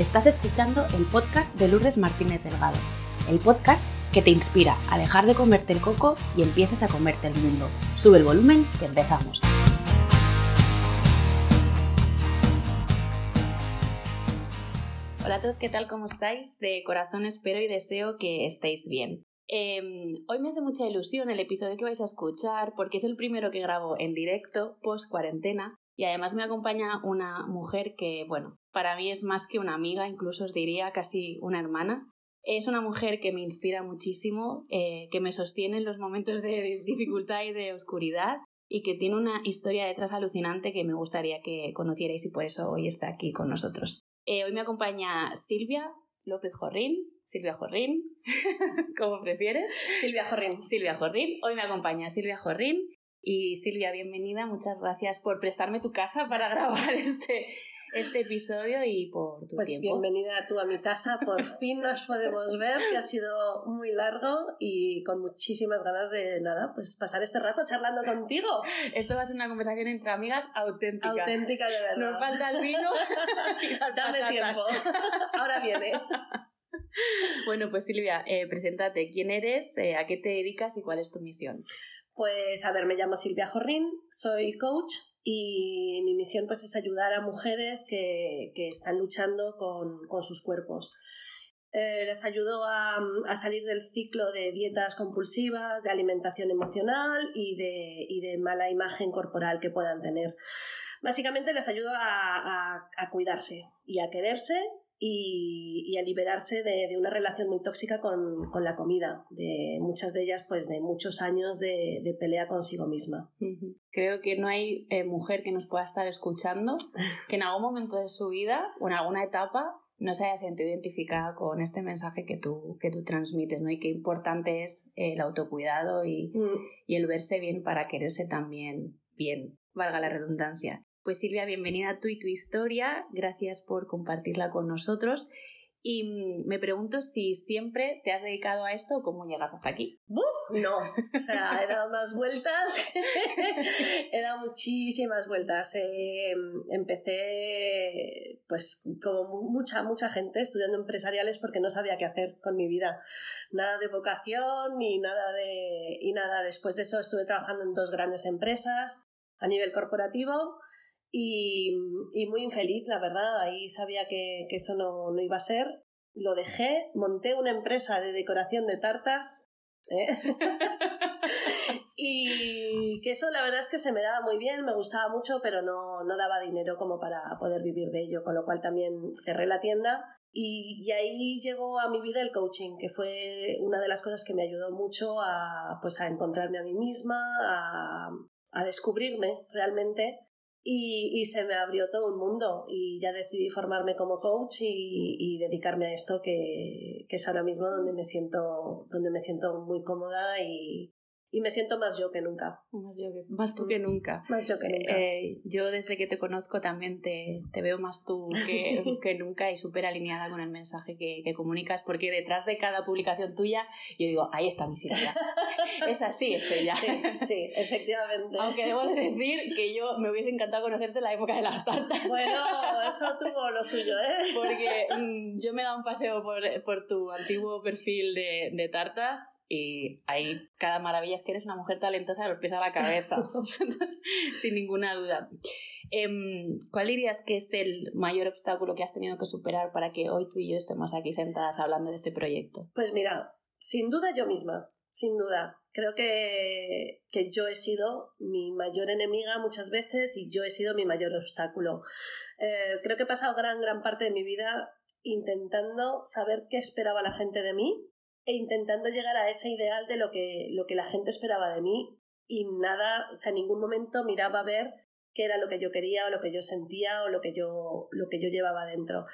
Estás escuchando el podcast de Lourdes Martínez Delgado, el podcast que te inspira a dejar de comerte el coco y empieces a comerte el mundo. Sube el volumen que empezamos. Hola a todos, ¿qué tal? ¿Cómo estáis? De corazón espero y deseo que estéis bien. Em, hoy me hace mucha ilusión el episodio que vais a escuchar porque es el primero que grabo en directo post cuarentena y además me acompaña una mujer que, bueno, para mí es más que una amiga, incluso os diría casi una hermana. Es una mujer que me inspira muchísimo, eh, que me sostiene en los momentos de dificultad y de oscuridad y que tiene una historia detrás alucinante que me gustaría que conocierais y por eso hoy está aquí con nosotros. Eh, hoy me acompaña Silvia López Jorrín, Silvia Jorrín, como prefieres. Silvia Jorrín. Silvia Jorrín. Hoy me acompaña Silvia Jorrín. Y Silvia, bienvenida, muchas gracias por prestarme tu casa para grabar este, este episodio y por tu pues tiempo. bienvenida tú a mi casa, por fin nos podemos ver, que ha sido muy largo y con muchísimas ganas de nada, pues pasar este rato charlando contigo. Esto va a ser una conversación entre amigas auténtica. Auténtica de verdad. Nos falta el vino. Dame tiempo. Ahora viene. Bueno, pues Silvia, eh, preséntate. ¿Quién eres? Eh, ¿A qué te dedicas y cuál es tu misión? Pues a ver, me llamo Silvia Jorrín, soy coach y mi misión pues es ayudar a mujeres que, que están luchando con, con sus cuerpos. Eh, les ayudo a, a, salir del ciclo de dietas compulsivas, de alimentación emocional y de, y de mala imagen corporal que puedan tener. Básicamente les ayudo a, a, a cuidarse y a quererse y, y a liberarse de, de, una relación muy tóxica con, con, la comida, de muchas de ellas pues de muchos años de, de pelea consigo misma. Creo que no hay eh, mujer que nos pueda estar escuchando que en algún momento de su vida o en alguna etapa no se haya sentido identificada con este mensaje que tú, que tú transmites, ¿no? Y qué importante es el autocuidado y, mm. y el verse bien para quererse también bien, valga la redundancia. Pues Silvia, bienvenida a tú y tu historia. Gracias por compartirla con nosotros. Y mm, me pregunto si siempre te has dedicado a esto o cómo llegas hasta aquí. ¡Buf! No, o sea, he dado más vueltas, he dado muchísimas vueltas. Eh, empecé, pues, como mucha, mucha gente estudiando empresariales porque no sabía qué hacer con mi vida. Nada de vocación ni nada de. y nada. Después de eso estuve trabajando en dos grandes empresas a nivel corporativo y, y, muy infeliz, la verdad. Ahí sabía que, que eso no, no, iba a ser. Lo dejé, monté una empresa de decoración de tartas. ¿eh? y que eso la verdad es que se me daba muy bien, me gustaba mucho, pero no, no daba dinero como para poder vivir de ello, con lo cual también cerré la tienda y, y, ahí llegó a mi vida el coaching, que fue una de las cosas que me ayudó mucho a, pues, a encontrarme a mí misma, a, a descubrirme realmente y, y, se me abrió todo un mundo y ya decidí formarme como coach y, y dedicarme a esto que, que, es ahora mismo donde me siento, donde me siento muy cómoda y, y me siento más yo que nunca. Más, yo que, más tú que nunca. Más yo que nunca. Eh, yo desde que te conozco también te, te veo más tú que, que nunca y súper alineada con el mensaje que, que, comunicas porque detrás de cada publicación tuya yo digo, ahí está mi Silvia. es así, es ella. Sí, sí, efectivamente. Aunque debo de decir que yo me hubiese encantado conocerte en la época de las tartas. Bueno, eso tuvo lo suyo, ¿eh? Porque mmm, yo me he dado un paseo por, por tu antiguo perfil de, de tartas y ahí cada maravilla es que eres una mujer talentosa de los pies a la cabeza, sin ninguna duda. Eh, ¿Cuál dirías que es el mayor obstáculo que has tenido que superar para que hoy tú y yo estemos aquí sentadas hablando de este proyecto? Pues mira, sin duda yo misma, sin duda. Creo que, que yo he sido mi mayor enemiga muchas veces y yo he sido mi mayor obstáculo. Eh, creo que he pasado gran, gran parte de mi vida intentando saber qué esperaba la gente de mí e intentando llegar a ese ideal de lo que, lo que la gente esperaba de mí y nada, o sea, ningún momento miraba a ver qué era lo que yo quería o lo que yo sentía o lo que yo, lo que yo llevaba dentro.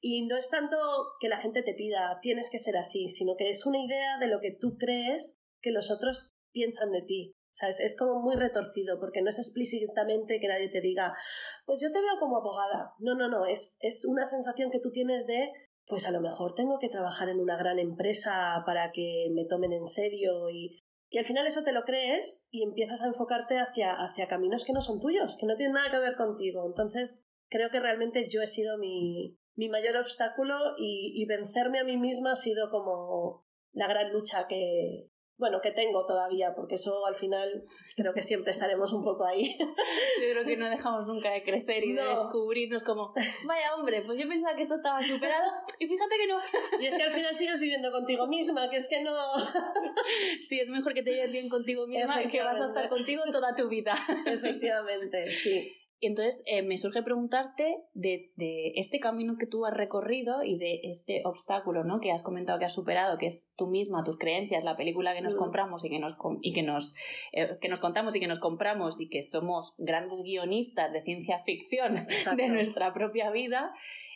Y no es tanto que la gente te pida tienes que ser así, sino que es una idea de lo que tú crees que los otros piensan de ti. O sea, es, es, como muy retorcido, porque no es explícitamente que nadie te diga, pues yo te veo como abogada. No, no, no, es, es una sensación que tú tienes de pues a lo mejor tengo que trabajar en una gran empresa para que me tomen en serio y, y al final eso te lo crees y empiezas a enfocarte hacia, hacia caminos que no son tuyos, que no tienen nada que ver contigo. Entonces creo que realmente yo he sido mi, mi mayor obstáculo y, vencerme a mí misma ha sido como la gran lucha que, bueno, que tengo todavía, porque eso al final creo que siempre estaremos un poco ahí. Yo creo que no dejamos nunca de crecer y de descubrirnos como, vaya hombre, pues yo pensaba que esto estaba superado y fíjate que no. Y es que al final sigues viviendo contigo misma, que es que no... Sí, es mejor que te lleves bien contigo misma que vas a estar contigo toda tu vida. Efectivamente, sí. Y entonces eh, me surge preguntarte de, de, este camino que tú has recorrido y de este obstáculo ¿no? que has comentado que has superado, que es tú misma, tus creencias, la película que nos mm. compramos y que nos, y que nos, eh, que nos contamos y que nos compramos y que somos grandes guionistas de ciencia ficción de nuestra propia vida.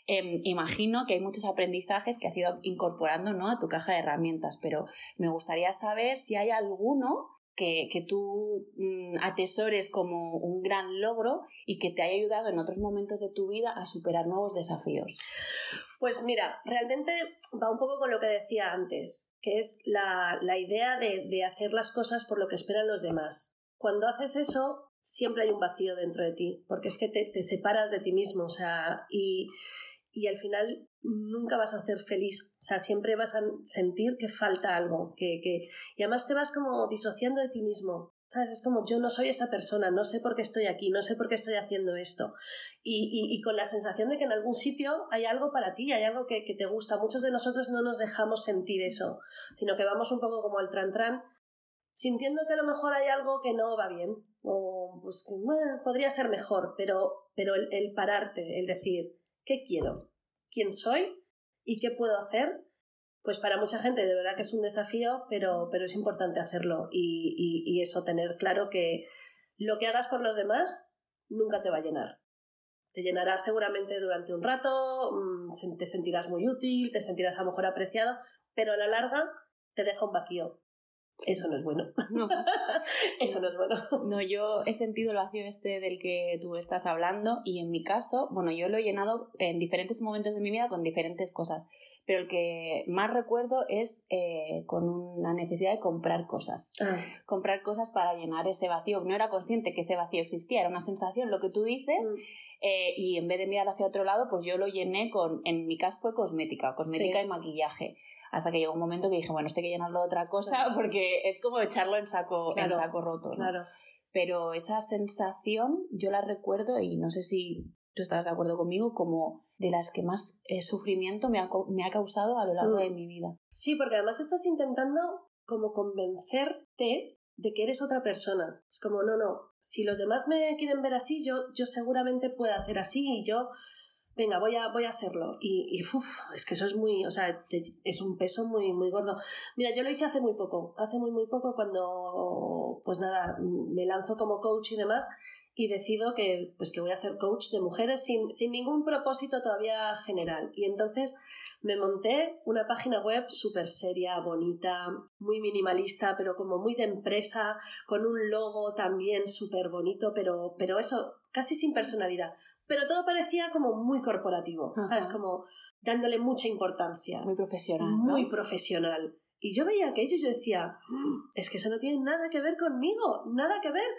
Em, imagino que hay muchos aprendizajes que has ido incorporando ¿no? a tu caja de herramientas, pero me gustaría saber si hay alguno que, que tú mm, atesores como un gran logro y que te haya ayudado en otros momentos de tu vida a superar nuevos desafíos. Pues mira, realmente va un poco con lo que decía antes, que es la, la idea de, de, hacer las cosas por lo que esperan los demás. Cuando haces eso, siempre hay un vacío dentro de ti, porque es que te, te separas de ti mismo, o sea, y, y al final nunca vas a ser feliz. O sea, siempre vas a sentir que falta algo, que, que... y además te vas como disociando de ti mismo. ¿Sabes? Es como yo no soy esta persona, no sé por qué estoy aquí, no sé por qué estoy haciendo esto. Y, y, con la sensación de que en algún sitio hay algo para ti, hay algo que, que, te gusta. Muchos de nosotros no nos dejamos sentir eso, sino que vamos un poco como al tran-tran, sintiendo que a lo mejor hay algo que no va bien, o pues que podría ser mejor, pero, pero el pararte, el decir, ¿qué quiero? ¿Quién soy? ¿Y qué puedo hacer? Pues para mucha gente de verdad que es un desafío, pero, pero es importante hacerlo y, y, eso, tener claro que lo que hagas por los demás nunca te va a llenar. Te llenará seguramente durante un rato, mm, te sentirás muy útil, te sentirás a lo mejor apreciado, pero a la larga te deja un vacío. Eso no es bueno. No. Eso no es bueno. No, yo he sentido el vacío este del que tú estás hablando y en mi caso, bueno, yo lo he llenado en diferentes momentos de mi vida con diferentes cosas, pero el que más recuerdo es eh, con una necesidad de comprar cosas. Ah. Comprar cosas para llenar ese vacío. No era consciente que ese vacío existía, era una sensación, lo que tú dices. Mm. Eh, y en vez de mirar hacia otro lado, pues yo lo llené con, en mi caso fue cosmética, cosmética y maquillaje hasta que llegó un momento que dije, bueno, esto hay que llenarlo de otra cosa porque es como echarlo en saco, en saco roto. Claro. Pero esa sensación yo la recuerdo y no sé si tú estarás de acuerdo conmigo como de las que más eh, sufrimiento me ha, me ha, causado a lo largo de mm. mi vida. Sí, porque además estás intentando como convencerte de que eres otra persona. Es como, no, no, si los demás me quieren ver así, yo, yo seguramente pueda ser así y yo venga, voy a, voy a hacerlo. Y, y es que eso es muy, o sea, es un peso muy, muy gordo. Mira, yo lo hice hace muy poco, hace muy, muy poco cuando, pues nada, me lanzo como coach y demás y decido que, pues que voy a ser coach de mujeres sin, sin ningún propósito todavía general. Y entonces me monté una página web súper seria, bonita, muy minimalista, pero como muy de empresa, con un logo también súper bonito, pero, pero eso, casi sin personalidad pero todo parecía como muy corporativo, ¿sabes? Como dándole mucha importancia. Muy profesional. Muy profesional. Y yo veía aquello y yo decía, mm, es que eso no tiene nada que ver conmigo, nada que ver.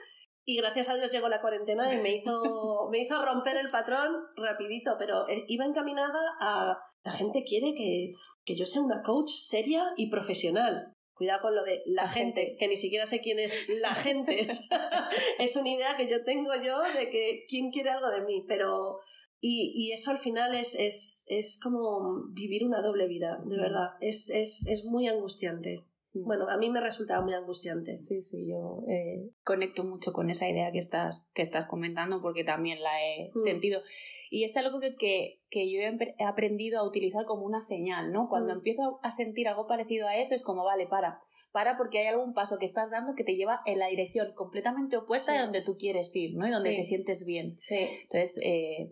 Y gracias a Dios llegó la cuarentena y me hizo, me hizo romper el patrón rapidito, pero eh, iba encaminada a la gente quiere que, que yo sea una coach seria y profesional. Cuidado con lo de la, gente, que ni siquiera sé quién es la gente. es una idea que yo tengo yo de que quién quiere algo de mí, pero... Y, y eso al final es, es, es, como vivir una doble vida, de mm. verdad. Es, es, es muy angustiante. Mm. Bueno, a mí me resultaba muy angustiante. Sí, sí, yo eh, conecto mucho con esa idea que estás, que estás comentando porque también la he mm. sentido. Y es algo que, que, yo he aprendido a utilizar como una señal, ¿no? Cuando mm. empiezo a sentir algo parecido a eso, es como, vale, para. Para porque hay algún paso que estás dando que te lleva en la dirección completamente opuesta de donde tú quieres ir, ¿no? Y donde te sientes bien. Sí. Entonces, eh,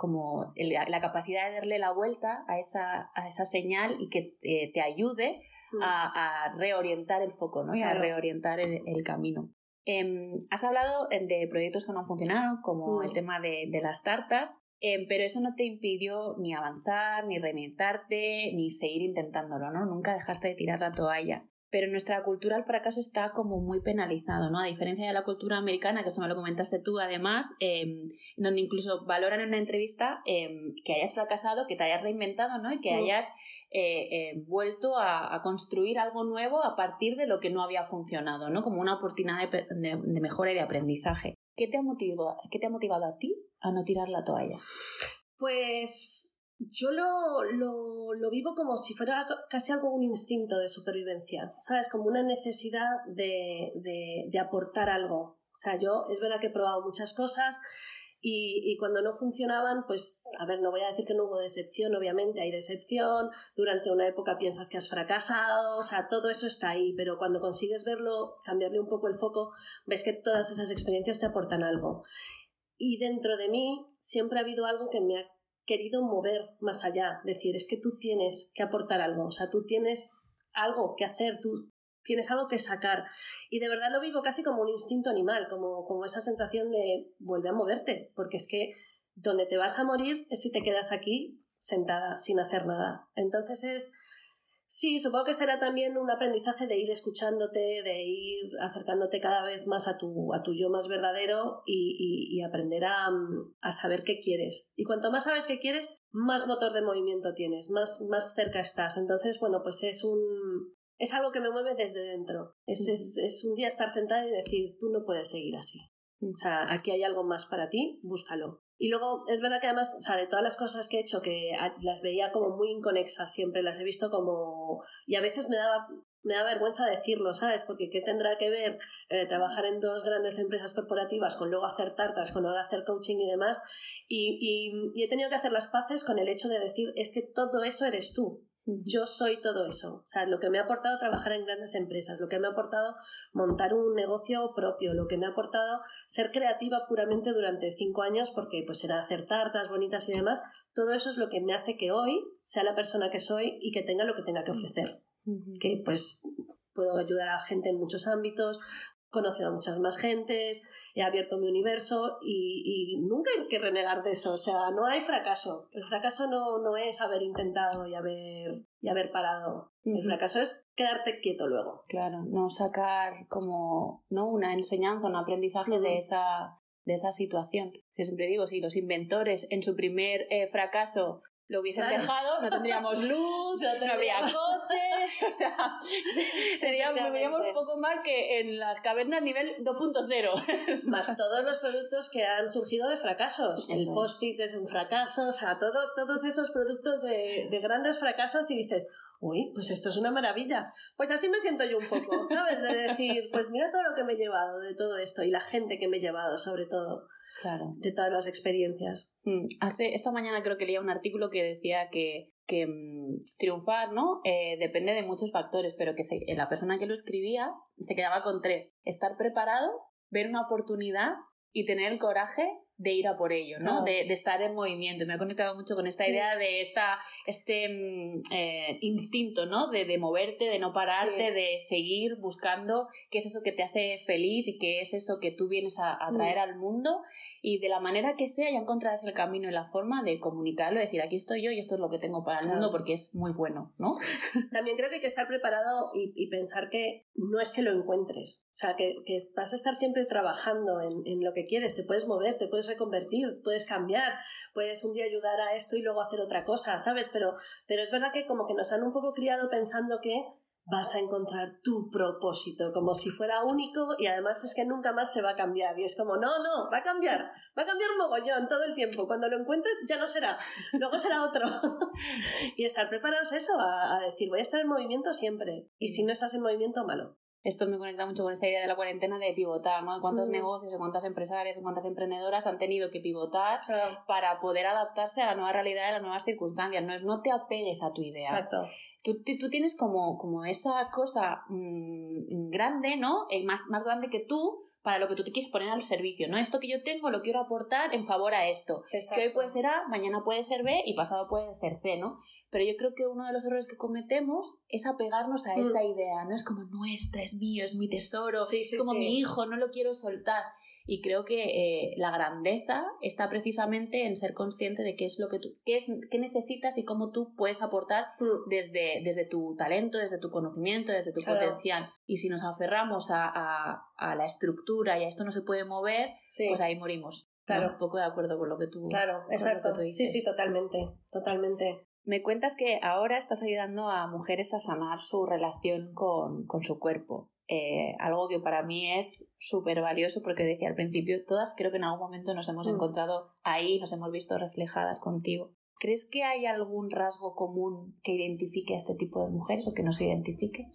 como la capacidad de darle la vuelta a esa, a esa señal y que eh, te ayude mm. a, reorientar el foco, ¿no? Y a reorientar el, camino. Em, has hablado de proyectos que no funcionaron, como el mm. tema de, de, las tartas. Em, pero eso no te impidió ni avanzar, ni reinventarte, ni seguir intentándolo, ¿no? Nunca dejaste de tirar la toalla. pero en nuestra cultura el fracaso está como muy penalizado, ¿no? A diferencia de la cultura americana, que eso me lo comentaste tú además, em, donde incluso valoran en una entrevista em, que hayas fracasado, que te hayas reinventado, ¿no? Y que mm. hayas eh, eh, vuelto a, construir algo nuevo a partir de lo que no había funcionado, ¿no? Como una oportunidad de, mejora y de aprendizaje. ¿Qué te, ha motivado, ¿Qué te ha motivado a ti a no tirar la toalla? Pues yo lo, lo, lo, vivo como si fuera casi algo un instinto de supervivencia, ¿sabes? Como una necesidad de, de, de, aportar algo. O sea, yo es verdad que he probado muchas cosas y, y, cuando no funcionaban, pues, a ver, no voy a decir que no hubo decepción, obviamente hay decepción, durante una época piensas que has fracasado, o sea, todo eso está ahí, pero cuando consigues verlo, cambiarle un poco el foco, ves que todas esas experiencias te aportan algo. Y dentro de mí siempre ha habido algo que me ha querido mover más allá, decir, es que tú tienes que aportar algo, o sea, tú tienes algo que hacer, tú tienes algo que sacar. Y de verdad lo vivo casi como un instinto animal, como, como esa sensación de vuelve a moverte, porque es que donde te vas a morir es si te quedas aquí sentada sin hacer nada. Entonces es Sí, supongo que será también un aprendizaje de ir escuchándote, de ir acercándote cada vez más a tu, a tu yo más verdadero y, aprender a, mm, a, saber qué quieres. Y cuanto más sabes qué quieres, más motor de movimiento tienes, más, más cerca estás. Entonces, bueno, pues es un, es algo que me mueve desde dentro. Es, es, es, un día estar sentada y decir, tú no puedes seguir así. O sea, aquí hay algo más para ti, búscalo. Y luego es verdad que además, o de todas las cosas que he hecho, que las veía como muy inconexas siempre, las he visto como... Y a veces me daba, me da vergüenza decirlo, ¿sabes? Porque ¿qué tendrá que ver eh, trabajar en dos grandes empresas corporativas con luego hacer tartas, con ahora hacer coaching y demás? Y, y he tenido que hacer las paces con el hecho de decir, es que todo eso eres tú. Yo soy todo eso. O sea, lo que me ha aportado trabajar en grandes empresas, lo que me ha aportado montar un negocio propio, lo que me ha aportado ser creativa puramente durante cinco años, porque pues era hacer tartas bonitas y demás, todo eso es lo que me hace que hoy sea la persona que soy y que tenga lo que tenga que ofrecer. Que pues puedo ayudar a gente en muchos ámbitos, conocido a muchas más gentes, he abierto mi universo y, nunca hay que renegar de eso, o sea, no hay fracaso. El fracaso no, no es haber intentado y haber, y haber parado. El fracaso es quedarte quieto luego. Claro, no sacar como ¿no? una enseñanza, un aprendizaje de esa de esa situación. siempre digo, si los inventores en su primer eh, fracaso lo hubiesen dejado, no tendríamos luz, no, habría coches, o sea, seríamos un poco más que en las cavernas nivel 2.0. Más todos los productos que han surgido de fracasos. el post-it es un fracaso, o sea, todo, todos esos productos de, de grandes fracasos y dices, uy, pues esto es una maravilla. Pues así me siento yo un poco, ¿sabes? De decir, pues mira todo lo que me he llevado de todo esto y la gente que me he llevado sobre todo claro. de todas las experiencias. Mm, hace, esta mañana creo que leía un artículo que decía que, que mm, triunfar ¿no? Eh, depende de muchos factores, pero que se, la persona que lo escribía se quedaba con tres. Estar preparado, ver una oportunidad y tener el coraje de ir a por ello, ¿no? De, de, estar en movimiento. Me ha conectado mucho con esta idea de esta, este mm, eh, instinto, ¿no? De, de, moverte, de no pararte, de seguir buscando qué es eso que te hace feliz y qué es eso que tú vienes a, a traer al mundo y de la manera que sea ya encontrarás el camino y la forma de comunicarlo, decir aquí estoy yo y esto es lo que tengo para el mundo porque es muy bueno, ¿no? También creo que hay que estar preparado y, y pensar que no es que lo encuentres, o sea, que, que vas a estar siempre trabajando en, en, lo que quieres, te puedes mover, te puedes reconvertir, puedes cambiar, puedes un día ayudar a esto y luego hacer otra cosa, ¿sabes? Pero, pero es verdad que como que nos han un poco criado pensando que vas a encontrar tu propósito como si fuera único y además es que nunca más se va a cambiar y es como no, no, va a cambiar, va a cambiar mogollón todo el tiempo, cuando lo encuentres ya no será, luego será otro y estar preparados a eso, a, decir voy a estar en movimiento siempre y si no estás en movimiento malo. Esto me conecta mucho con esta idea de la cuarentena de pivotar, ¿no? cuántos mm. negocios, cuántas empresarias, cuántas emprendedoras han tenido que pivotar para poder adaptarse a la nueva realidad, a las nuevas circunstancias. No es no te apegues a tu idea. Exacto tú, tú tienes como, como esa cosa mmm, grande, ¿no? Eh, más, más grande que tú para lo que tú te quieres poner al servicio, ¿no? Esto que yo tengo lo quiero aportar en favor a esto. Que hoy puede ser A, mañana puede ser B y pasado puede ser C, ¿no? Pero yo creo que uno de los errores que cometemos es apegarnos a mm. esa idea, ¿no? Es como nuestra, es mío, es mi tesoro, es como mi hijo, no lo quiero soltar. Y creo que eh, la grandeza está precisamente en ser consciente de qué es lo que tú, qué, es, qué necesitas y cómo tú puedes aportar Mm. desde, desde tu talento, desde tu conocimiento, desde tu Claro. potencial. Y si nos aferramos a, a- a la estructura y a esto no se puede mover, Sí, pues ahí morimos. ¿no? Claro. Un poco de acuerdo con lo que tú... claro, exacto. tú Sí, dices. sí, totalmente, totalmente. Me cuentas que ahora estás ayudando a mujeres a sanar su relación con, con su cuerpo. Eh, algo que para mí es súper valioso porque decía al principio, todas creo que en algún momento nos hemos Mm. encontrado ahí, nos hemos visto reflejadas contigo. ¿Crees que hay algún rasgo común que identifique a este tipo de mujeres o que no se identifique?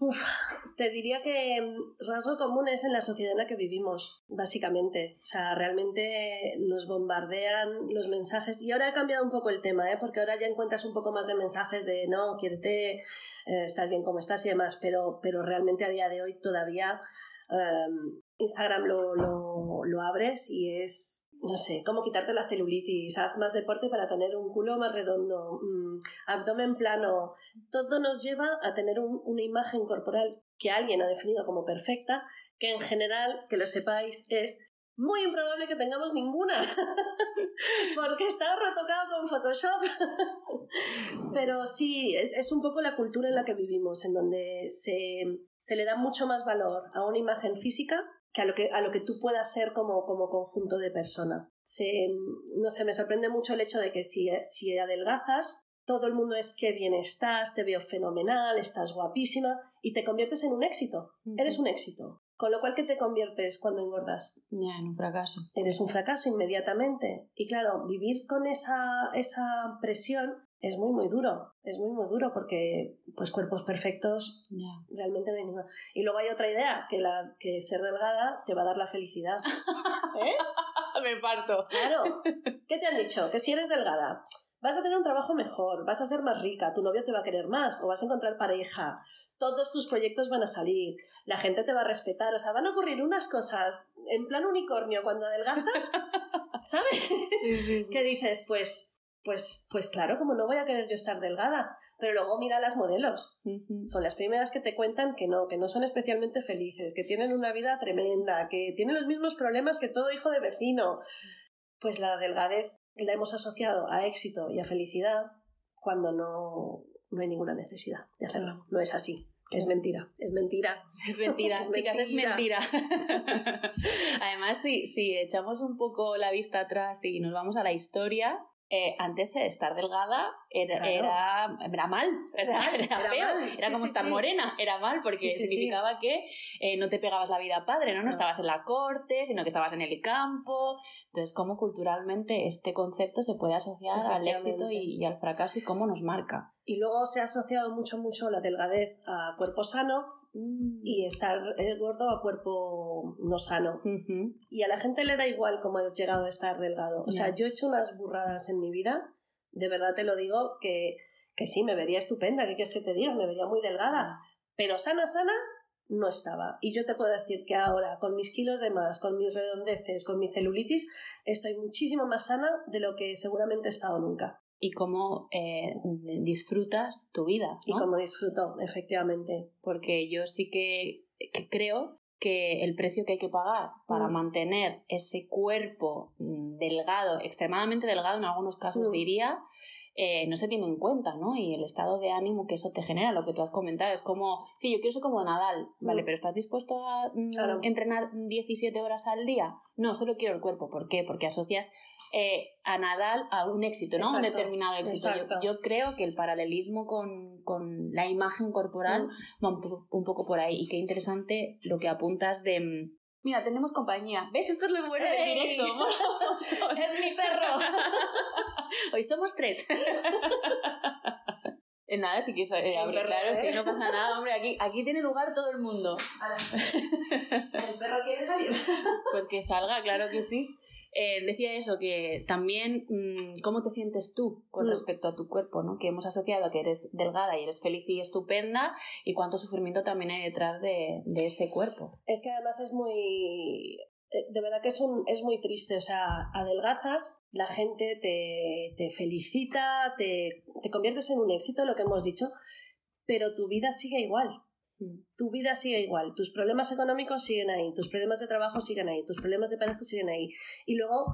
Uf, te diría que mm, rasgo común es en la sociedad en la que vivimos, básicamente. O sea, realmente nos bombardean los mensajes. Y ahora he cambiado un poco el tema, ¿eh? porque ahora ya encuentras un poco más de mensajes de no, quiérete, eh, estás bien como estás y demás, pero, pero realmente a día de hoy todavía em, Instagram lo, lo, lo abres y es, no sé, como quitarte la celulitis, haz más deporte para tener un culo más redondo, mm, abdomen plano, todo nos lleva a tener un- una imagen corporal que alguien ha definido como perfecta, que en general, que lo sepáis, es muy improbable que tengamos ninguna, porque está retocado con Photoshop. Pero sí, es, es un poco la cultura en la que vivimos, en donde se, se le da mucho más valor a una imagen física que a lo que, a lo que tú puedas ser como, como conjunto de persona. Se, no sé, me sorprende mucho el hecho de que si, si adelgazas, todo el mundo es que bien estás, te veo fenomenal, estás guapísima y te conviertes en un éxito. Eres un éxito. Con lo cual, ¿qué te conviertes cuando engordas? Ya, en un fracaso. Eres un fracaso inmediatamente. Y claro, vivir con esa, esa presión es muy, muy duro. Es muy, muy duro porque pues cuerpos perfectos realmente no hay. Y luego hay otra idea, que, la, que ser delgada te va a dar la felicidad. ¿Eh? Me parto. Claro. ¿Qué te han dicho? Que si eres delgada, vas a tener un trabajo mejor, vas a ser más rica, tu novio te va a querer más, o vas a encontrar pareja, todos tus proyectos van a salir, la gente te va a respetar, o sea, van a ocurrir unas cosas en plan unicornio cuando adelgazas, ¿sabes? que dices, pues, pues, pues claro, como no voy a querer yo estar delgada. Pero luego mira las modelos. Son las primeras que te cuentan que no, que no son especialmente felices, que tienen una vida tremenda, que tienen los mismos problemas que todo hijo de vecino. Pues la delgadez la hemos asociado a éxito y a felicidad cuando no, no hay ninguna necesidad de hacerlo. No es así. Es mentira. Es mentira. Es mentira, Es chicas, es mentira. mentira. Además, si, si echamos un poco la vista atrás y nos vamos a la historia, eh, antes de estar delgada era, Claro. era, era mal, era, era feo, mal, era como sí, estar sí. morena, era mal porque significaba que eh, no te pegabas la vida padre, ¿no? no Claro. estabas en la corte, sino que estabas en el campo. Entonces, cómo culturalmente este concepto se puede asociar al éxito y, y al fracaso y cómo nos marca. Y luego se ha asociado mucho, mucho la delgadez a cuerpo sano Mm. y estar eh, gordo a cuerpo no sano. Y a la gente le da igual cómo has llegado a estar delgado. O sea, yo he hecho unas burradas en mi vida, de verdad te lo digo, que, que sí, me vería estupenda, ¿qué quieres que te diga? Me vería muy delgada. Pero sana, sana, no estaba. Y yo te puedo decir que ahora, con mis kilos de más, con mis redondeces, con mi celulitis, estoy muchísimo más sana de lo que seguramente he estado nunca. Y cómo eh, disfrutas tu vida. Y ¿no? como disfruto, efectivamente. Porque yo sí que, que creo que el precio que hay que pagar para Mm. mantener ese cuerpo mm, delgado, extremadamente delgado en algunos casos Mm. diría, eh, no se tiene en cuenta, ¿no? Y el estado de ánimo que eso te genera, lo que tú has comentado, es como, sí, yo quiero ser como Nadal, ¿vale? Mm. Pero ¿estás dispuesto a mm, Claro. entrenar 17 horas al día? No, solo quiero el cuerpo. ¿Por qué? Porque asocias eh, a Nadal a un éxito, ¿no? Un determinado éxito. Yo, creo que el paralelismo con, con la imagen corporal Mm. va un, un poco por ahí. Y qué interesante lo que apuntas de... mm, Mira, tenemos compañía. ¿Ves? Esto es lo bueno del directo. ¡Es mi perro! Hoy somos tres. Nada, sí que es, eh, perro, claro, ¿eh? sí, no pasa nada, hombre, aquí, aquí tiene lugar todo el mundo. ¿El perro quiere salir? Pues que salga, claro que sí. Eh, decía eso, que también mm, cómo te sientes tú con Mm. respecto a tu cuerpo, ¿no? Que hemos asociado a que eres delgada y eres feliz y estupenda y cuánto sufrimiento también hay detrás de, de ese cuerpo. Es que además es muy... eh, De verdad que es, un, es muy triste, o sea, adelgazas, la gente te, te felicita, te, te conviertes en un éxito, lo que hemos dicho, pero tu vida sigue igual. Tu vida sigue igual, tus problemas económicos siguen ahí, tus problemas de trabajo siguen ahí, tus problemas de pareja siguen ahí. Y luego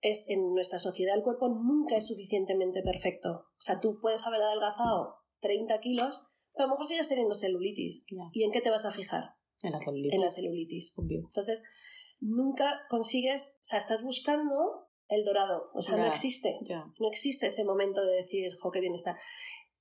es, en nuestra sociedad el cuerpo nunca es suficientemente perfecto. O sea, tú puedes haber adelgazado 30 kilos, pero a lo mejor sigues teniendo celulitis. ¿Y en qué te vas a fijar? En la celulitis. En la celulitis. Obvio. Entonces, nunca consigues, o sea, estás buscando el dorado. O sea, no existe. Ya. No existe ese momento de decir, jo, qué bien está.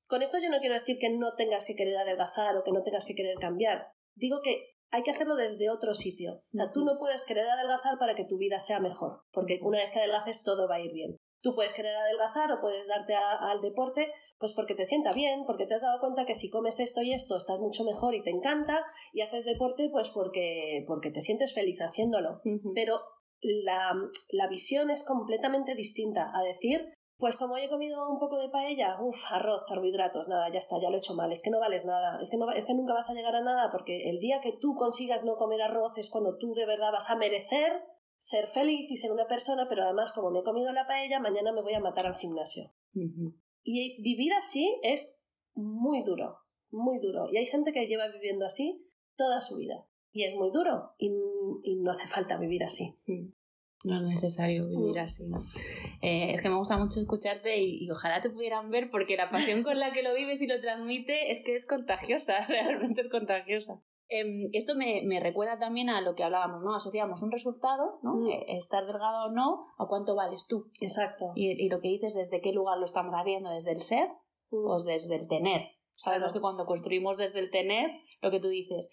Con esto yo no quiero decir que no tengas que querer adelgazar o que no tengas que querer cambiar. Digo que hay que hacerlo desde otro sitio. O sea, tú no puedes querer adelgazar para que tu vida sea mejor, porque una vez que adelgaces todo va a ir bien. Tú puedes querer adelgazar o puedes darte a- al deporte, pues porque te sienta bien, porque te has dado cuenta que si comes esto y esto estás mucho mejor y te encanta, y haces deporte, pues porque, porque te sientes feliz haciéndolo pero la, la visión es completamente distinta a decir, pues como hoy he comido un poco de paella, uff, arroz, carbohidratos, nada, ya está, ya lo he hecho mal, es que no vales nada, es que, no, es que nunca vas a llegar a nada porque el día que tú consigas no comer arroz es cuando tú de verdad vas a merecer ser feliz y ser una persona, pero además como me he comido la paella, mañana me voy a matar al gimnasio. Y vivir así es muy duro, muy duro. Y hay gente que lleva viviendo así toda su vida. Y es muy duro. Y, y no hace falta vivir así. Mm. No es necesario vivir Mm. así. Eh, es que me gusta mucho escucharte y, y ojalá te pudieran ver porque la pasión con la que lo vives y lo transmite es que es contagiosa, realmente es contagiosa. Em, esto me, me recuerda también a lo que hablábamos, ¿no? Asociamos un resultado, ¿no? Mm. Eh, Estar delgado o no, a cuánto vales tú. Exacto. Y, y lo que dices, desde qué lugar lo estamos haciendo, desde el ser Mm. o desde el tener. Sabemos Claro. que cuando construimos desde el tener, lo que tú dices,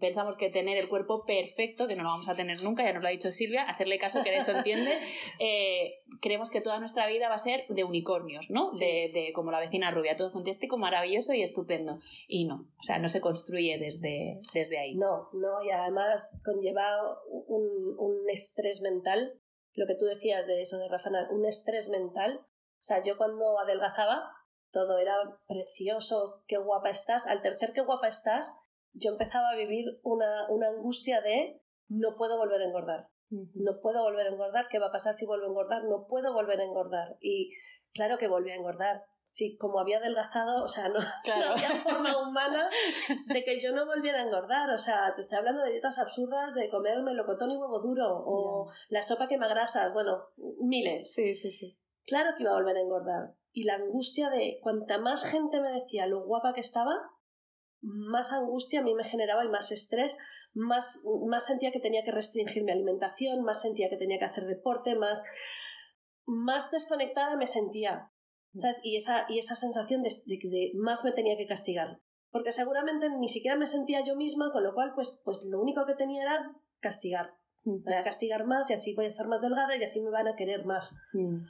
pensamos que tener el cuerpo perfecto, que no lo vamos a tener nunca, ya nos lo ha dicho Silvia, hacerle caso que de esto entiende, eh, creemos que toda nuestra vida va a ser de unicornios, ¿no? Sí. De, de como la vecina rubia, todo fantástico, maravilloso y estupendo. Y no, o sea, no se construye desde, desde ahí. No, no, y además conlleva un, un estrés mental. Lo que tú decías de eso de Rafa, un estrés mental. O sea, yo cuando adelgazaba, todo era precioso, qué guapa estás. Al tercer qué guapa estás, yo empezaba a vivir una, una angustia de no puedo volver a engordar. No puedo volver a engordar, ¿qué va a pasar si vuelvo a engordar? No puedo volver a engordar. Y claro que volví a engordar. Sí, como había adelgazado, o sea, no, Claro. no había forma humana de que yo no volviera a engordar. O sea, te estoy hablando de dietas absurdas de comer melocotón y huevo duro o la sopa quemagrasas, bueno, miles. Sí, sí, sí. Claro que iba a volver a engordar. Y la angustia de cuanta más gente me decía lo guapa que estaba, más angustia a mí me generaba y más estrés, más, más sentía que tenía que restringir mi alimentación, más sentía que tenía que hacer deporte, más, más desconectada me sentía. ¿sabes? Y, esa, y esa sensación de, de, de más me tenía que castigar. Porque seguramente ni siquiera me sentía yo misma, con lo cual pues, pues lo único que tenía era castigar. Me voy a castigar más y así voy a estar más delgada y así me van a querer más. Mm.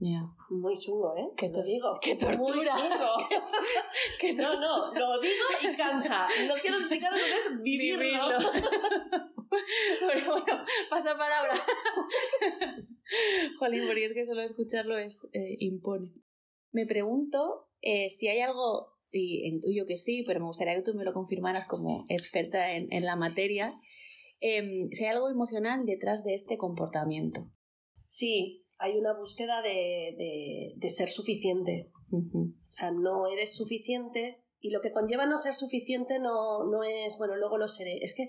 Ya. Muy chungo, ¿eh? Lo tor- digo. qué tortura. Qué No, no, lo digo y cansa. No quiero explicaros lo que es vivirlo. Vivirlo. bueno, bueno, pasa palabra. Jolín, porque es que solo escucharlo es eh, impone. Me pregunto eh, si hay algo, y intuyo que sí, pero me gustaría que tú me lo confirmaras como experta en, en la materia, em, si hay algo emocional detrás de este comportamiento. Sí, hay una búsqueda de, de, de ser suficiente. O sea, no eres suficiente y lo que conlleva no ser suficiente no, no es, bueno, luego lo seré. Es que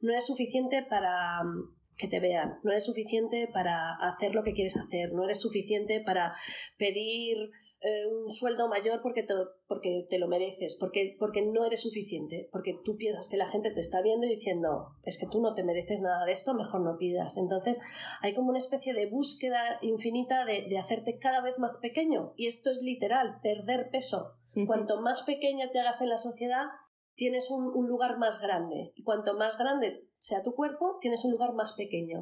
no eres suficiente para mm, que te vean, no eres suficiente para hacer lo que quieres hacer, no eres suficiente para pedir eh, un sueldo mayor porque te, porque te lo mereces, porque, porque no eres suficiente, porque tú piensas que la gente te está viendo y diciendo, es que tú no te mereces nada de esto, mejor no pidas. Entonces hay como una especie de búsqueda infinita de, de hacerte cada vez más pequeño y esto es literal, perder peso. Cuanto más pequeña te hagas en la sociedad, tienes un, un lugar más grande. Y cuanto más grande sea tu cuerpo, tienes un lugar más pequeño.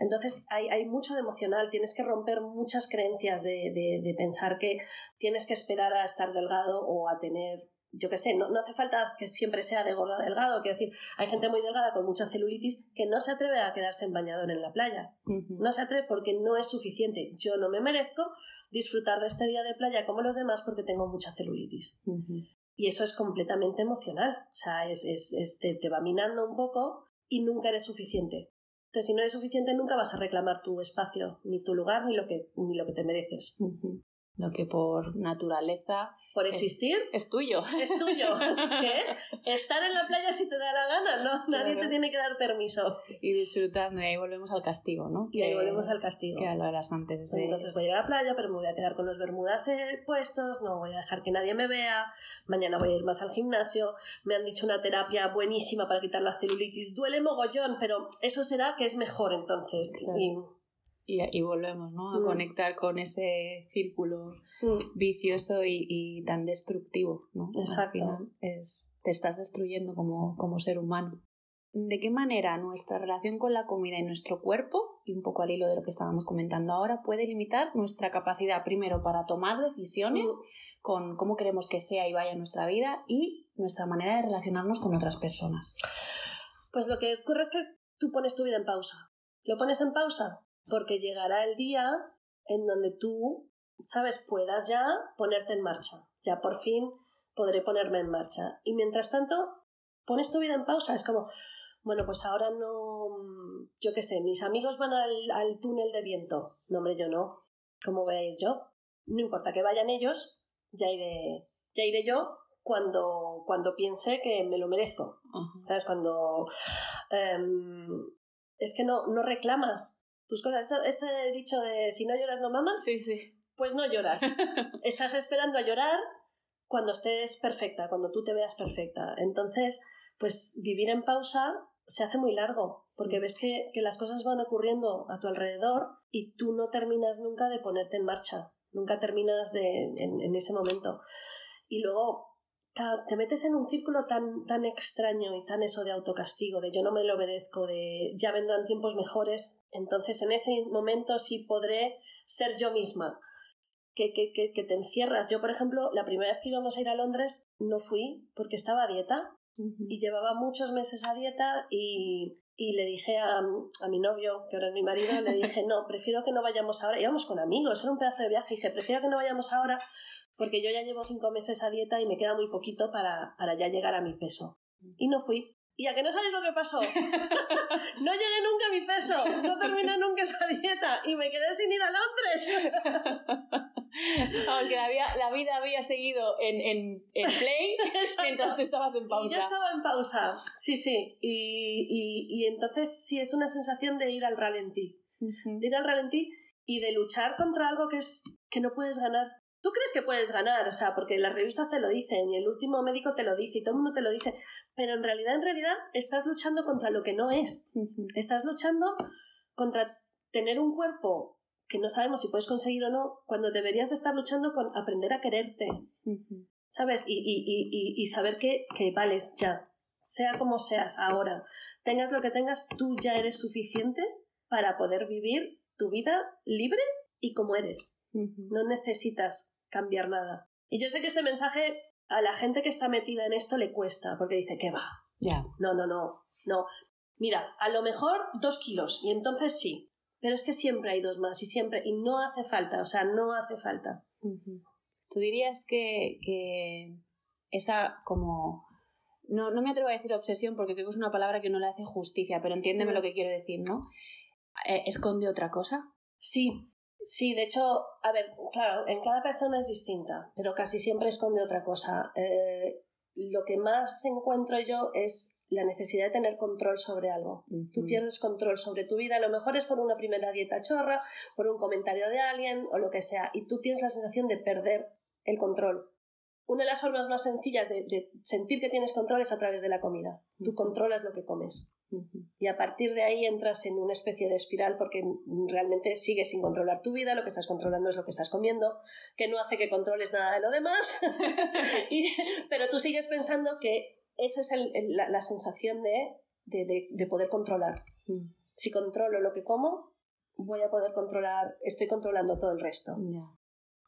Entonces hay, hay mucho de emocional, tienes que romper muchas creencias de, de- de pensar que tienes que esperar a estar delgado o a tener, yo qué sé, no, no hace falta que siempre sea de gordo a delgado, quiero decir, hay gente muy delgada con mucha celulitis que no se atreve a quedarse en bañador en la playa. No se atreve porque no es suficiente. Yo no me merezco disfrutar de este día de playa como los demás porque tengo mucha celulitis. Y eso es completamente emocional. O sea, es, es, es- te, te va minando un poco y nunca eres suficiente. Entonces, si no eres suficiente, nunca vas a reclamar tu espacio, ni tu lugar, ni lo que, ni lo que te mereces. Lo que por naturaleza por existir es, tuyo. Es tuyo. ¿Qué es? Estar en la playa si te da la gana, ¿no? Nadie te tiene que dar permiso. Y disfrutando, y ahí volvemos al castigo, ¿no? Y ahí volvemos al castigo. Que lo eras antes. Entonces voy a ir a la playa, pero me voy a quedar con los bermudas eh, puestos, no voy a dejar que nadie me vea, mañana voy a ir más al gimnasio, me han dicho una terapia buenísima para quitar la celulitis, duele mogollón, pero eso será que es mejor entonces. Y, volvemos ¿no? a mm. conectar con ese círculo mm. vicioso y, tan destructivo. ¿no? Exacto. es, te estás destruyendo como, como ser humano. ¿De qué manera nuestra relación con la comida y nuestro cuerpo, y un poco al hilo de lo que estábamos comentando ahora, puede limitar nuestra capacidad primero para tomar decisiones mm. con cómo queremos que sea y vaya nuestra vida y nuestra manera de relacionarnos con otras personas? Pues lo que ocurre es que tú pones tu vida en pausa. ¿Lo pones en pausa? Porque llegará el día en donde tú, sabes, puedas ya ponerte en marcha. Ya por fin podré ponerme en marcha. Y mientras tanto, pones tu vida en pausa. Es como, bueno, pues ahora no, yo qué sé, mis amigos van al, al túnel de viento. No, hombre, yo no. ¿Cómo voy a ir yo? No importa que vayan ellos, ya iré, ya iré yo cuando, cuando piense que me lo merezco. ¿Sabes? Cuando... Em, es que no, no reclamas tus cosas. Este, dicho de si no lloras no mamas, sí, sí. pues no lloras. Estás esperando a llorar cuando estés perfecta, cuando tú te veas perfecta. Entonces, pues vivir en pausa se hace muy largo, porque ves que, las cosas van ocurriendo a tu alrededor y tú no terminas nunca de ponerte en marcha, nunca terminas de, en, en ese momento. Y luego te metes en un círculo tan, tan extraño y tan eso de autocastigo, de yo no me lo merezco, de ya vendrán tiempos mejores, entonces en ese momento sí podré ser yo misma. Que, que, que, que te encierras. Yo, por ejemplo, la primera vez que íbamos a ir a Londres no fui porque estaba a dieta y llevaba muchos meses a dieta y, y le dije a, a, mi novio, que ahora es mi marido, le dije, no, prefiero que no vayamos ahora. Íbamos con amigos, era un pedazo de viaje. Y dije, prefiero que no vayamos ahora porque yo ya llevo cinco meses a dieta y me queda muy poquito para, para ya llegar a mi peso. Y no fui. ¿Y a que no sabes lo que pasó? no llegué nunca a mi peso, no terminé nunca esa dieta y me quedé sin ir a Londres. Aunque la, la, vida había seguido en, en, en play mientras tú estabas en pausa. Yo estaba en pausa, sí, sí. Y, y, y entonces sí es una sensación de ir al ralentí. De ir al ralentí y de luchar contra algo que, es, que no puedes ganar. Tú crees que puedes ganar, o sea, porque las revistas te lo dicen y el último médico te lo dice y todo el mundo te lo dice, pero en realidad, en realidad, estás luchando contra lo que no es. Estás luchando contra tener un cuerpo que no sabemos si puedes conseguir o no, cuando deberías de estar luchando con aprender a quererte, ¿sabes? Y, y, y, y saber que, que vales ya, sea como seas ahora, tengas lo que tengas, tú ya eres suficiente para poder vivir tu vida libre y como eres. No necesitas cambiar nada. Y yo sé que este mensaje a la gente que está metida en esto le cuesta, porque dice, ¿qué va? Ya. No, no, no, no. Mira, a lo mejor dos kilos, y entonces sí. Pero es que siempre hay dos más, y siempre, y no hace falta, o sea, no hace falta. ¿Tú dirías que, que esa como... No, no me atrevo a decir obsesión porque creo que es una palabra que no le hace justicia, pero entiéndeme lo que quiero decir, ¿no? Eh, ¿Esconde otra cosa? Sí, Sí, de hecho, a ver, claro, en cada persona es distinta, pero casi siempre esconde otra cosa. Eh, lo que más encuentro yo es la necesidad de tener control sobre algo. Tú pierdes control sobre tu vida, a lo mejor es por una primera dieta chorra, por un comentario de alguien o lo que sea, y tú tienes la sensación de perder el control. Una de las formas más sencillas de, de sentir que tienes control es a través de la comida. Tú controlas lo que comes. Y a partir de ahí entras en una especie de espiral porque realmente sigues sin controlar tu vida, lo que estás controlando es lo que estás comiendo, que no hace que controles nada de lo demás, pero tú sigues pensando que esa es la, sensación de, de, poder controlar. Mm. Si controlo lo que como, voy a poder controlar, estoy controlando todo el resto.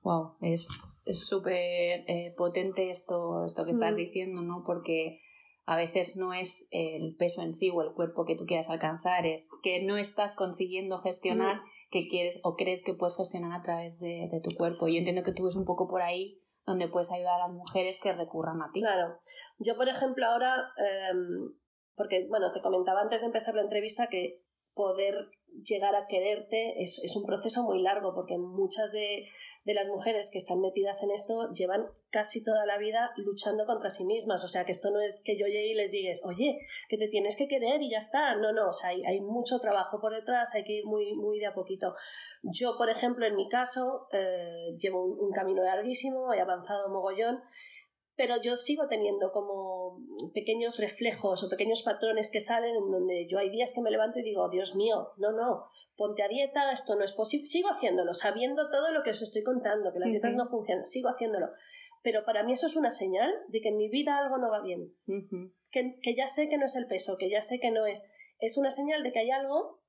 Wow, es súper eh, potente esto, esto que estás mm. diciendo, ¿no? Porque a veces no es el peso en sí o el cuerpo que tú quieras alcanzar, es que no estás consiguiendo gestionar que quieres o crees que puedes gestionar a través de, tu cuerpo. Y yo entiendo que tú ves un poco por ahí donde puedes ayudar a las mujeres que recurran a ti. Claro. Yo, por ejemplo, ahora, em, porque, bueno, te comentaba antes de empezar la entrevista que poder llegar a quererte es, es, un proceso muy largo porque muchas de, de, las mujeres que están metidas en esto llevan casi toda la vida luchando contra sí mismas. O sea, que esto no es que yo llegue y les digas, oye, que te tienes que querer y ya está. No, no, o sea, hay, hay mucho trabajo por detrás, hay que ir muy, muy de a poquito. Yo, por ejemplo, en mi caso, eh, llevo un, un camino larguísimo, he avanzado mogollón pero yo sigo teniendo como pequeños reflejos o pequeños patrones que salen en donde yo hay días que me levanto y digo, Dios mío, no, no, ponte a dieta, esto no es posible, sigo haciéndolo, sabiendo todo lo que os estoy contando, que las dietas no funcionan, sigo haciéndolo. Pero para mí eso es una señal de que en mi vida algo no va bien, que, que ya sé que no es el peso, que ya sé que no es, es una señal de que hay algo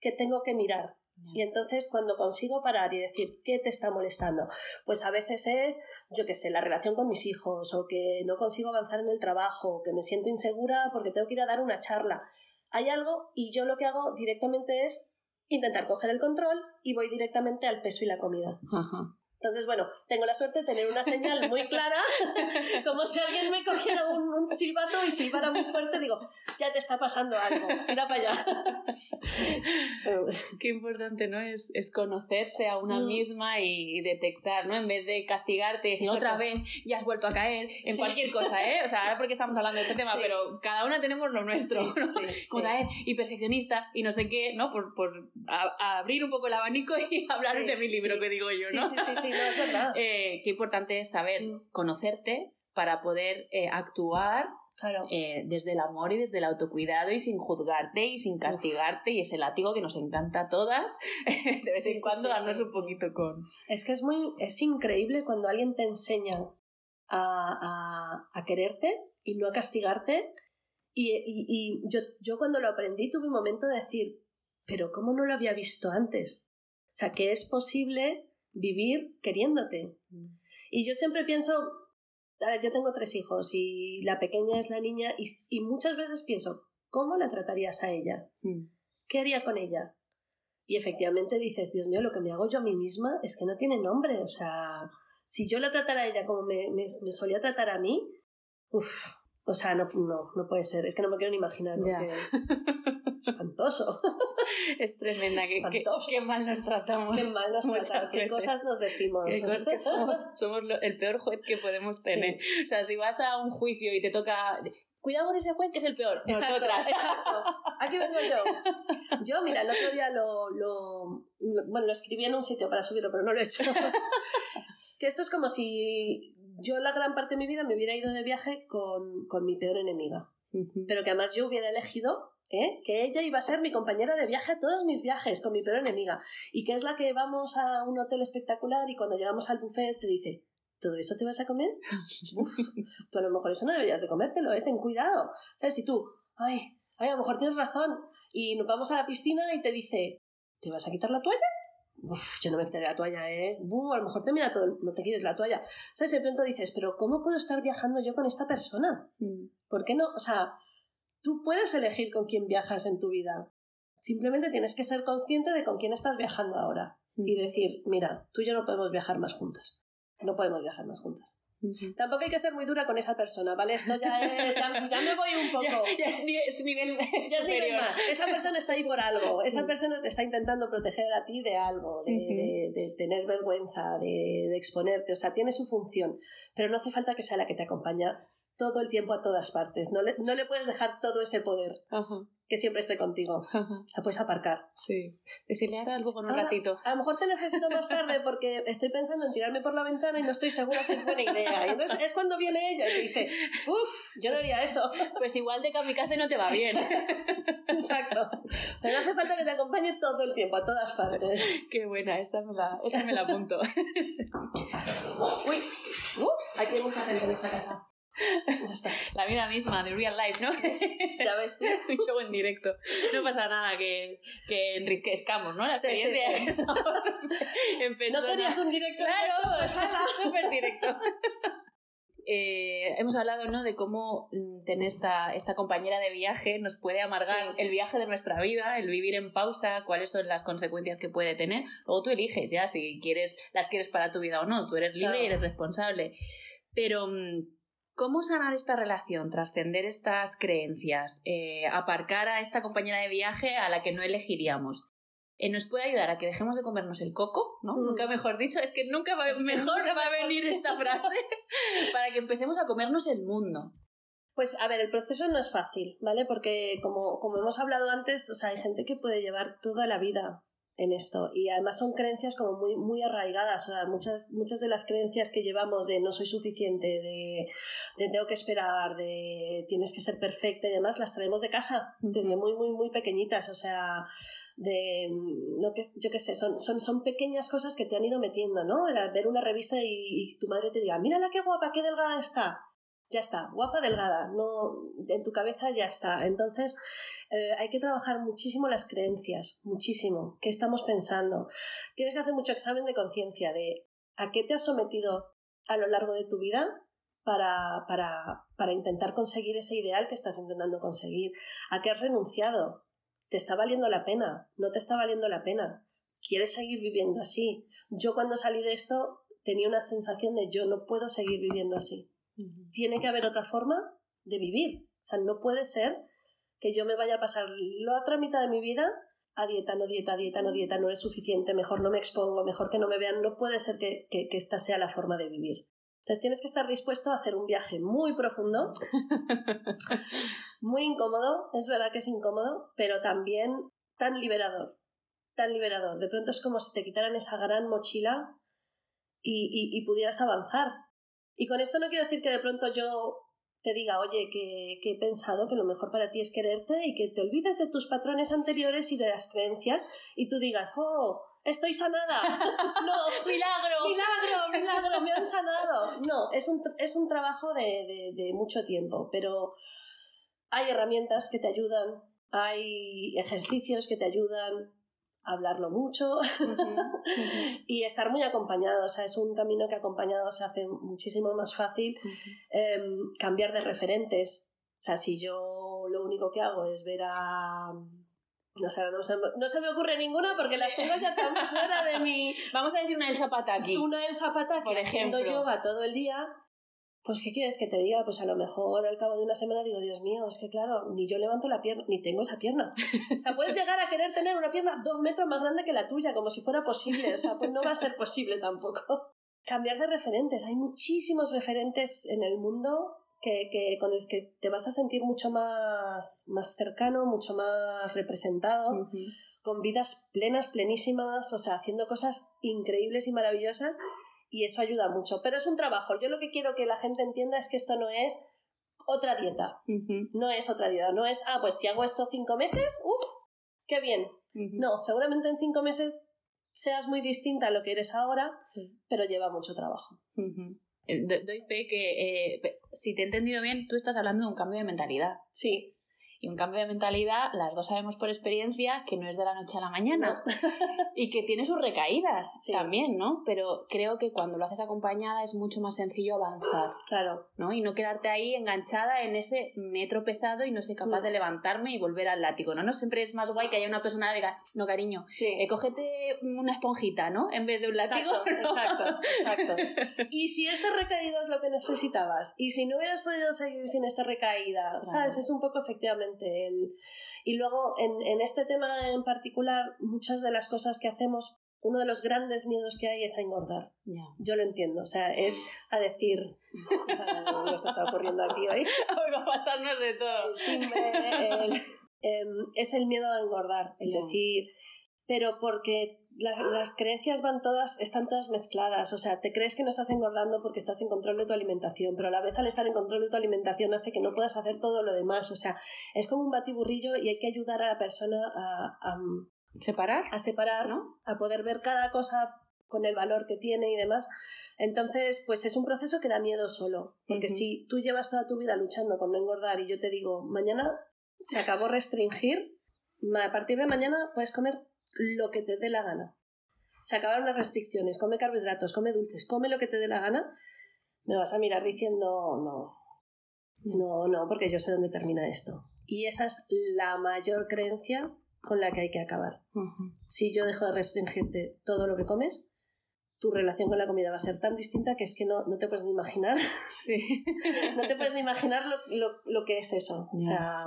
que tengo que mirar, y entonces cuando consigo parar y decir, ¿qué te está molestando? Pues a veces es, yo qué sé, la relación con mis hijos, o que no consigo avanzar en el trabajo, o que me siento insegura porque tengo que ir a dar una charla. Hay algo y yo lo que hago directamente es intentar coger el control y voy directamente al peso y la comida. Entonces, bueno, tengo la suerte de tener una señal muy clara, como si alguien me cogiera un, silbato y silbara muy fuerte, digo, ya te está pasando algo, mira para allá. Qué importante, ¿no? Es, es conocerse a una mm. misma y detectar, ¿no? En vez de castigarte y otra vez ya has vuelto a caer en cualquier cosa, ¿eh? O sea, ahora porque estamos hablando de este tema, pero cada una tenemos lo nuestro, ¿no? Como y perfeccionista y no sé qué, ¿no? Por, por abrir un poco el abanico y hablar de mi libro que digo yo, ¿no? Sí, sí, sí no, es verdad. Eh, qué importante es saber mm. conocerte para poder eh, actuar eh, desde el amor y desde el autocuidado y sin juzgarte y sin castigarte y ese látigo que nos encanta a todas de vez en cuando darnos un poquito con... Es que es muy es increíble cuando alguien te enseña a, a, quererte y no a castigarte y, y, y yo, yo cuando lo aprendí tuve un momento de decir pero ¿cómo no lo había visto antes? O sea, que es posible vivir queriéndote. Mm. Y yo siempre pienso, a ver, yo tengo tres hijos y la pequeña es la niña y, muchas veces pienso, ¿cómo la tratarías a ella? Mm. ¿Qué haría con ella? Y efectivamente dices, Dios mío, lo que me hago yo a mí misma es que no tiene nombre. O sea, si yo la tratara a ella como me, me, solía tratar a mí, uff, o sea, no, no, no puede ser. Es que no me quiero ni imaginar. Porque... espantoso. Es tremenda, qué, qué, mal nos tratamos. Qué mal nos tratamos, qué cosas nos decimos. somos, somos el peor juez que podemos tener. O sea, si vas a un juicio y te toca cuidado con ese juez que es el peor. Exacto, Nosotras. exacto. Aquí vengo yo. Yo, mira, el otro día lo, lo, Bueno, lo escribí en un sitio para subirlo, pero no lo he hecho. que esto es como si yo la gran parte de mi vida me hubiera ido de viaje con, con mi peor enemiga. Pero que además yo hubiera elegido ¿eh? que ella iba a ser mi compañera de viaje a todos mis viajes con mi peor enemiga y que es la que vamos a un hotel espectacular y cuando llegamos al buffet te dice ¿todo eso te vas a comer? Uf, tú a lo mejor eso no deberías de comértelo, ¿eh? ten cuidado. ¿Sabes? Si tú, ay, ay, a lo mejor tienes razón y nos vamos a la piscina y te dice ¿te vas a quitar la toalla? Uf, yo no me quitaré la toalla, ¿eh? a lo mejor te mira todo, no te quieres la toalla. ¿Sabes? De pronto dices, pero ¿cómo puedo estar viajando yo con esta persona? Mm. ¿Por qué no? O sea, Tú puedes elegir con quién viajas en tu vida. Simplemente tienes que ser consciente de con quién estás viajando ahora y decir, mira, tú y yo no podemos viajar más juntas. No podemos viajar más juntas. Tampoco hay que ser muy dura con esa persona, ¿vale? Esto ya es. Ya, me voy un poco. Ya, es, nivel, ya es nivel más. Esa persona está ahí por algo. Esa persona te está intentando proteger a ti de algo, de, de, tener vergüenza, de, de, exponerte. O sea, tiene su función. Pero no hace falta que sea la que te acompaña todo el tiempo a todas partes. No le, no le puedes dejar todo ese poder que siempre esté contigo. La puedes aparcar. Sí. Decirle ahora algo con un ratito. A lo mejor te necesito más tarde porque estoy pensando en tirarme por la ventana y no estoy segura si es buena idea. Y entonces es cuando viene ella y te dice, uff, yo no haría eso. Pues igual de kamikaze no te va bien. Exacto. Pero no hace falta que te acompañe todo el tiempo, a todas partes. Qué buena, esta me la, esta me la apunto. Uy, uh, aquí hay mucha gente en esta casa. La vida misma, de real life, ¿no? Ya ves tú. Un show en directo. No pasa nada que, que enriquezcamos, ¿no? La experiencia sí, sí, en persona. No querías un directo claro, pues súper directo. Eh, hemos hablado ¿no? de cómo mm, tener esta, esta compañera de viaje nos puede amargar el viaje de nuestra vida, el vivir en pausa, cuáles son las consecuencias que puede tener. Luego tú eliges ya si quieres, las quieres para tu vida o no. Tú eres libre y eres responsable. Pero mm, ¿Cómo sanar esta relación, trascender estas creencias, eh, aparcar a esta compañera de viaje a la que no elegiríamos? eh, nos puede ayudar a que dejemos de comernos el coco, ¿no? Mm. Nunca mejor dicho, es que nunca va, mejor va a venir esta frase para que empecemos a comernos el mundo. Pues a ver, el proceso no es fácil, ¿vale? Porque como, como hemos hablado antes, o sea, hay gente que puede llevar toda la vida en esto. Y además son creencias como muy, muy arraigadas, o sea, muchas, muchas de las creencias que llevamos de no soy suficiente, de, de tengo que esperar, de tienes que ser perfecta y demás, las traemos de casa desde muy, muy, muy pequeñitas, o sea, de no que yo qué sé son, son, son pequeñas cosas que te han ido metiendo no Era ver una revista y, y tu madre te diga mírala qué guapa qué delgada está ya está, guapa, delgada, no, en tu cabeza ya está. Entonces, eh, hay que trabajar muchísimo las creencias, muchísimo. ¿Qué estamos pensando? Tienes que hacer mucho examen de conciencia de a qué te has sometido a lo largo de tu vida para, para, para intentar conseguir ese ideal que estás intentando conseguir. ¿A qué has renunciado? ¿Te está valiendo la pena? ¿No te está valiendo la pena? ¿Quieres seguir viviendo así? Yo cuando salí de esto tenía una sensación de yo no puedo seguir viviendo así tiene que haber otra forma de vivir. O sea, no puede ser que yo me vaya a pasar la otra mitad de mi vida a dieta, no dieta, dieta, no dieta, no es suficiente, mejor no me expongo, mejor que no me vean. No puede ser que, que, que esta sea la forma de vivir. Entonces tienes que estar dispuesto a hacer un viaje muy profundo, muy incómodo, es verdad que es incómodo, pero también tan liberador, tan liberador. De pronto es como si te quitaran esa gran mochila y, y, y pudieras avanzar, y con esto no quiero decir que de pronto yo te diga, oye, que, que, he pensado que lo mejor para ti es quererte y que te olvides de tus patrones anteriores y de las creencias y tú digas, oh, estoy sanada. no, milagro. Milagro, milagro, me han sanado. No, es un, es un trabajo de, de, de mucho tiempo, pero hay herramientas que te ayudan, hay ejercicios que te ayudan, hablarlo mucho uh -huh, uh -huh. y estar muy acompañado. O sea, es un camino que acompañado se hace muchísimo más fácil. Uh -huh. eh, cambiar de referentes. O sea, si yo lo único que hago es ver a. No, sé, no, se, no se me ocurre ninguna porque las tengo ya tan fuera de mi. Vamos a decir una del Zapataki. Una del Zapataki. Por ejemplo. Haciendo yoga todo el día. Pues, ¿qué quieres que te diga? Pues a lo mejor al cabo de una semana digo, Dios mío, es que claro, ni yo levanto la pierna, ni tengo esa pierna. O sea, puedes llegar a querer tener una pierna dos metros más grande que la tuya, como si fuera posible. O sea, pues no va a ser posible tampoco. Cambiar de referentes. Hay muchísimos referentes en el mundo que, que, con los que te vas a sentir mucho más, más cercano, mucho más representado. Uh -huh. con vidas plenas, plenísimas, o sea, haciendo cosas increíbles y maravillosas y eso ayuda mucho. Pero es un trabajo. Yo lo que quiero que la gente entienda es que esto no es otra dieta. Uh -huh. No es otra dieta. No es, ah, pues si hago esto cinco meses, uff, qué bien. Uh -huh. No, seguramente en cinco meses seas muy distinta a lo que eres ahora, sí. pero lleva mucho trabajo. Uh -huh. Doy fe que, eh, si te he entendido bien, tú estás hablando de un cambio de mentalidad. Sí. Y un cambio de mentalidad, las dos sabemos por experiencia que no es de la noche a la mañana. No. y que tiene sus recaídas sí. también, ¿no? Pero creo que cuando lo haces acompañada es mucho más sencillo avanzar. Claro. ¿No? Y no quedarte ahí enganchada en ese me he tropezado y no soy capaz de levantarme y volver al látigo, ¿no? No siempre es más guay que haya una persona que diga, no, cariño, sí. eh, cógete una esponjita, ¿no? En vez de un látigo. Exacto, ¿no? exacto, exacto. y si esta recaída es lo que necesitabas, y si no hubieras podido seguir sin esta recaída, claro. ¿sabes? Es un poco efectivamente el... Y luego, en, en, este tema en particular, muchas de las cosas que hacemos, uno de los grandes miedos que hay es a engordar. Yeah. Yo lo entiendo. O sea, es a decir... ¿Qué se está ocurriendo aquí hoy? Hoy va a pasarnos de todo. El el, eh, es el miedo a engordar. El yeah. decir... Pero porque la, las creencias van todas, están todas mezcladas. O sea, te crees que no estás engordando porque estás en control de tu alimentación, pero a la vez al estar en control de tu alimentación hace que no puedas hacer todo lo demás. O sea, es como un batiburrillo y hay que ayudar a la persona a, a separar, a separar, ¿no? A poder ver cada cosa con el valor que tiene y demás. Entonces, pues es un proceso que da miedo solo, porque uh -huh. si tú llevas toda tu vida luchando con no engordar y yo te digo, mañana se acabó restringir, a partir de mañana puedes comer lo que te dé la gana. Se acabaron las restricciones, come carbohidratos, come dulces, come lo que te dé la gana, me vas a mirar diciendo no, no, no, porque yo sé dónde termina esto. Y esa es la mayor creencia con la que hay que acabar. Uh -huh. Si yo dejo de restringirte todo lo que comes, tu relación con la comida va a ser tan distinta que es que no, no te puedes ni imaginar. Sí. no te puedes ni imaginar lo, lo, lo que es eso. Yeah. O sea.